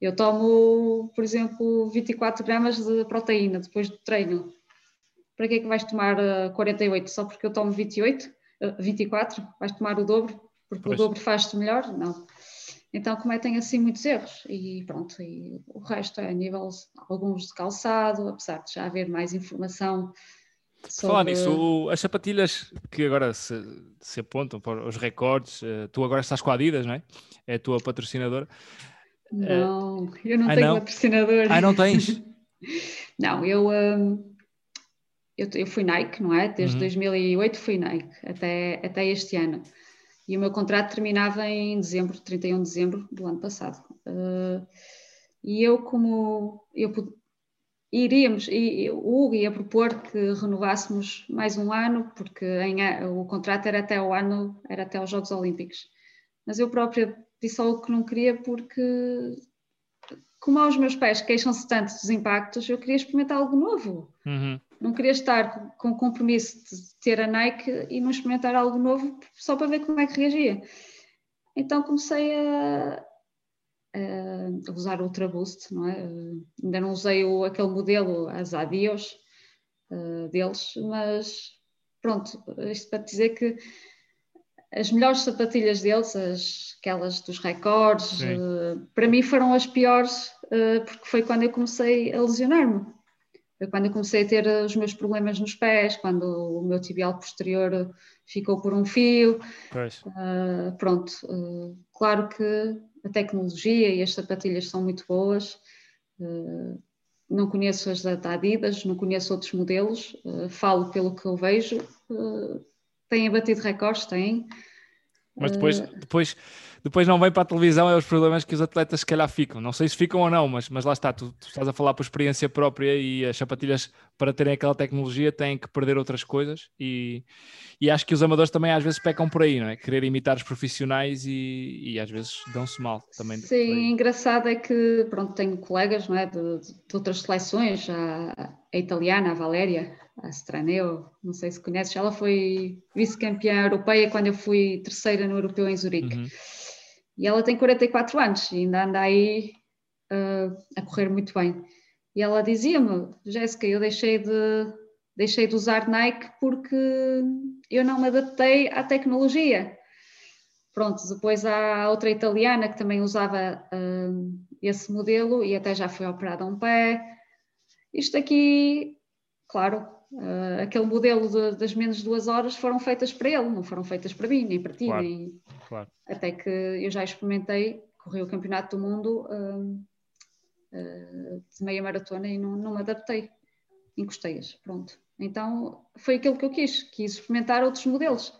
Eu tomo, por exemplo, 24 gramas de proteína depois do treino para que é que vais tomar 48 eh, só porque eu tomo 28, 24? Eh, vais tomar o dobro porque pois. o dobro faz-te melhor? Não. Então cometem assim muitos erros e pronto, e o resto é a nível, alguns de calçado, apesar de já haver mais informação Sobre... Falar nisso, as sapatilhas que agora se, se, apontam para os recordes, eh, tu agora estás com a Adidas, não é? É a tua patrocinadora. Não, eu não ah, tenho não? patrocinador. Ah, não tens? não, eu, um, eu, eu fui Nike, não é? Desde uhum. 2008 fui Nike, até, até este ano. E o meu contrato terminava em dezembro, 31 de dezembro do ano passado. Uh, e eu, como eu iríamos, e, o Hugo ia propor que renovássemos mais um ano, porque em, o contrato era até o ano, era até os Jogos Olímpicos. Mas eu própria disse algo que não queria porque como aos meus pés queixam-se tanto dos impactos, eu queria experimentar algo novo. Uhum não queria estar com o compromisso de ter a Nike e não experimentar algo novo só para ver como é que reagia. Então comecei a, a usar o Ultra Boost, não é? Ainda não usei o, aquele modelo, as Adios uh, deles, mas pronto, isto para dizer que as melhores sapatilhas deles, as, aquelas dos recordes, uh, para mim foram as piores, uh, porque foi quando eu comecei a lesionar-me quando eu comecei a ter os meus problemas nos pés, quando o meu tibial posterior ficou por um fio. Uh, pronto, uh, claro que a tecnologia e as sapatilhas são muito boas. Uh, não conheço as da Adidas, não conheço outros modelos, falo pelo que eu vejo. têm batido recordes, têm. Mas depois, depois depois não vem para a televisão, é os problemas que os atletas se calhar ficam. Não sei se ficam ou não, mas, mas lá está, tu, tu estás a falar por experiência própria e as sapatilhas, para terem aquela tecnologia, têm que perder outras coisas e, e acho que os amadores também às vezes pecam por aí, não é? Querer imitar os profissionais e, e às vezes dão-se mal também. Sim, engraçado é que, pronto, tenho colegas, não é, de, de outras seleções, a, a italiana, a Valéria, a Straneu, não sei se conheces, ela foi vice-campeã europeia quando eu fui terceira no europeu em Zurique. Uhum. E ela tem 44 anos e ainda anda aí uh, a correr muito bem. E ela dizia-me, Jéssica, eu deixei de, deixei de usar Nike porque eu não me adaptei à tecnologia. Pronto, depois há outra italiana que também usava uh, esse modelo e até já foi operada um pé. Isto aqui, claro, uh, aquele modelo de, das menos duas horas foram feitas para ele, não foram feitas para mim, nem para ti, claro, nem... Claro. Até que eu já experimentei, corri o campeonato do mundo uh, uh, de meia maratona e não, não me adaptei, encostei-as, pronto. Então foi aquilo que eu quis, quis experimentar outros modelos.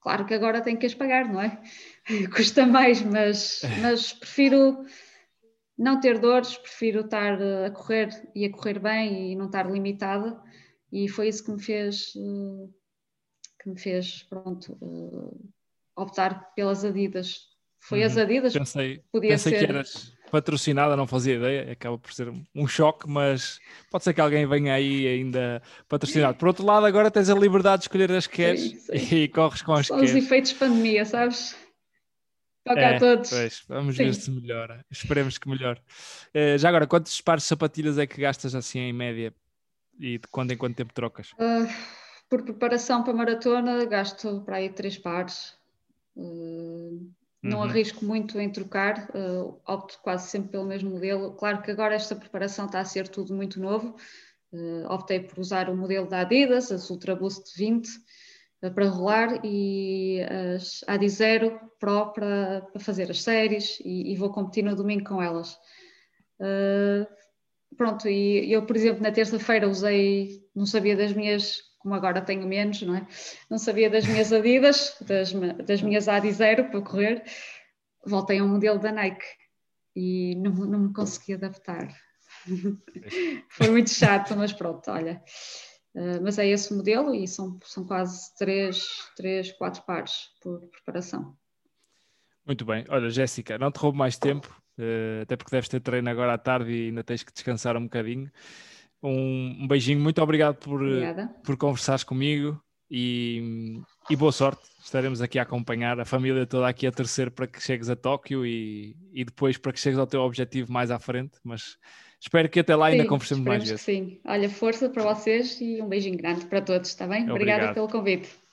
Claro que agora tenho que as pagar, não é? Custa mais, mas, mas prefiro não ter dores, prefiro estar a correr e a correr bem e não estar limitada e foi isso que me fez eh, que me fez pronto eh, optar pelas Adidas foi uhum. as Adidas pensei, podia pensei ser... que eras patrocinada, não fazia ideia, acaba por ser um choque, mas pode ser que alguém venha aí ainda patrocinado. Por outro lado, agora tens a liberdade de escolher as que queres sim, sim. e corres com as São que queres. os efeitos de pandemia, sabes? Toca é, a todos. Pois, vamos sim. ver se melhora. Esperemos que melhore. Uh, já agora, quantos pares de sapatilhas é que gastas assim em média e de quando em quanto tempo trocas? Uh, por preparação para maratona, gasto para aí três pares. Uh, não uhum. arrisco muito em trocar, uh, opto quase sempre pelo mesmo modelo. Claro que agora esta preparação está a ser tudo muito novo. Uh, optei por usar o modelo da Adidas, as Ultra Boost 20, uh, para rolar e as Adizero Pro para, para fazer as séries e, e, vou competir no domingo com elas. Pronto, e eu, por exemplo, na terça-feira usei, não sabia das minhas, como agora tenho menos, não é? Não sabia das minhas Adidas, das, das minhas Adi Zero para correr. Voltei a um modelo da Nike e não, não me consegui adaptar. Foi muito chato, mas pronto, olha. Uh, mas é esse modelo e são, são quase 3, 3, 4 pares por preparação. Muito bem. Olha, Jéssica, não te roubo mais tempo. Uh, até porque deves ter treino agora à tarde e ainda tens que descansar um bocadinho. Um, um beijinho, muito obrigado por, por conversares comigo e, e, boa sorte. Estaremos aqui a acompanhar a família toda aqui a terceiro para que chegues a Tóquio e, e depois para que chegues ao teu objetivo mais à frente. Mas espero que até lá sim, ainda conversemos mais vezes. sim, olha, força para vocês e um beijinho grande para todos, está bem? Obrigada pelo convite.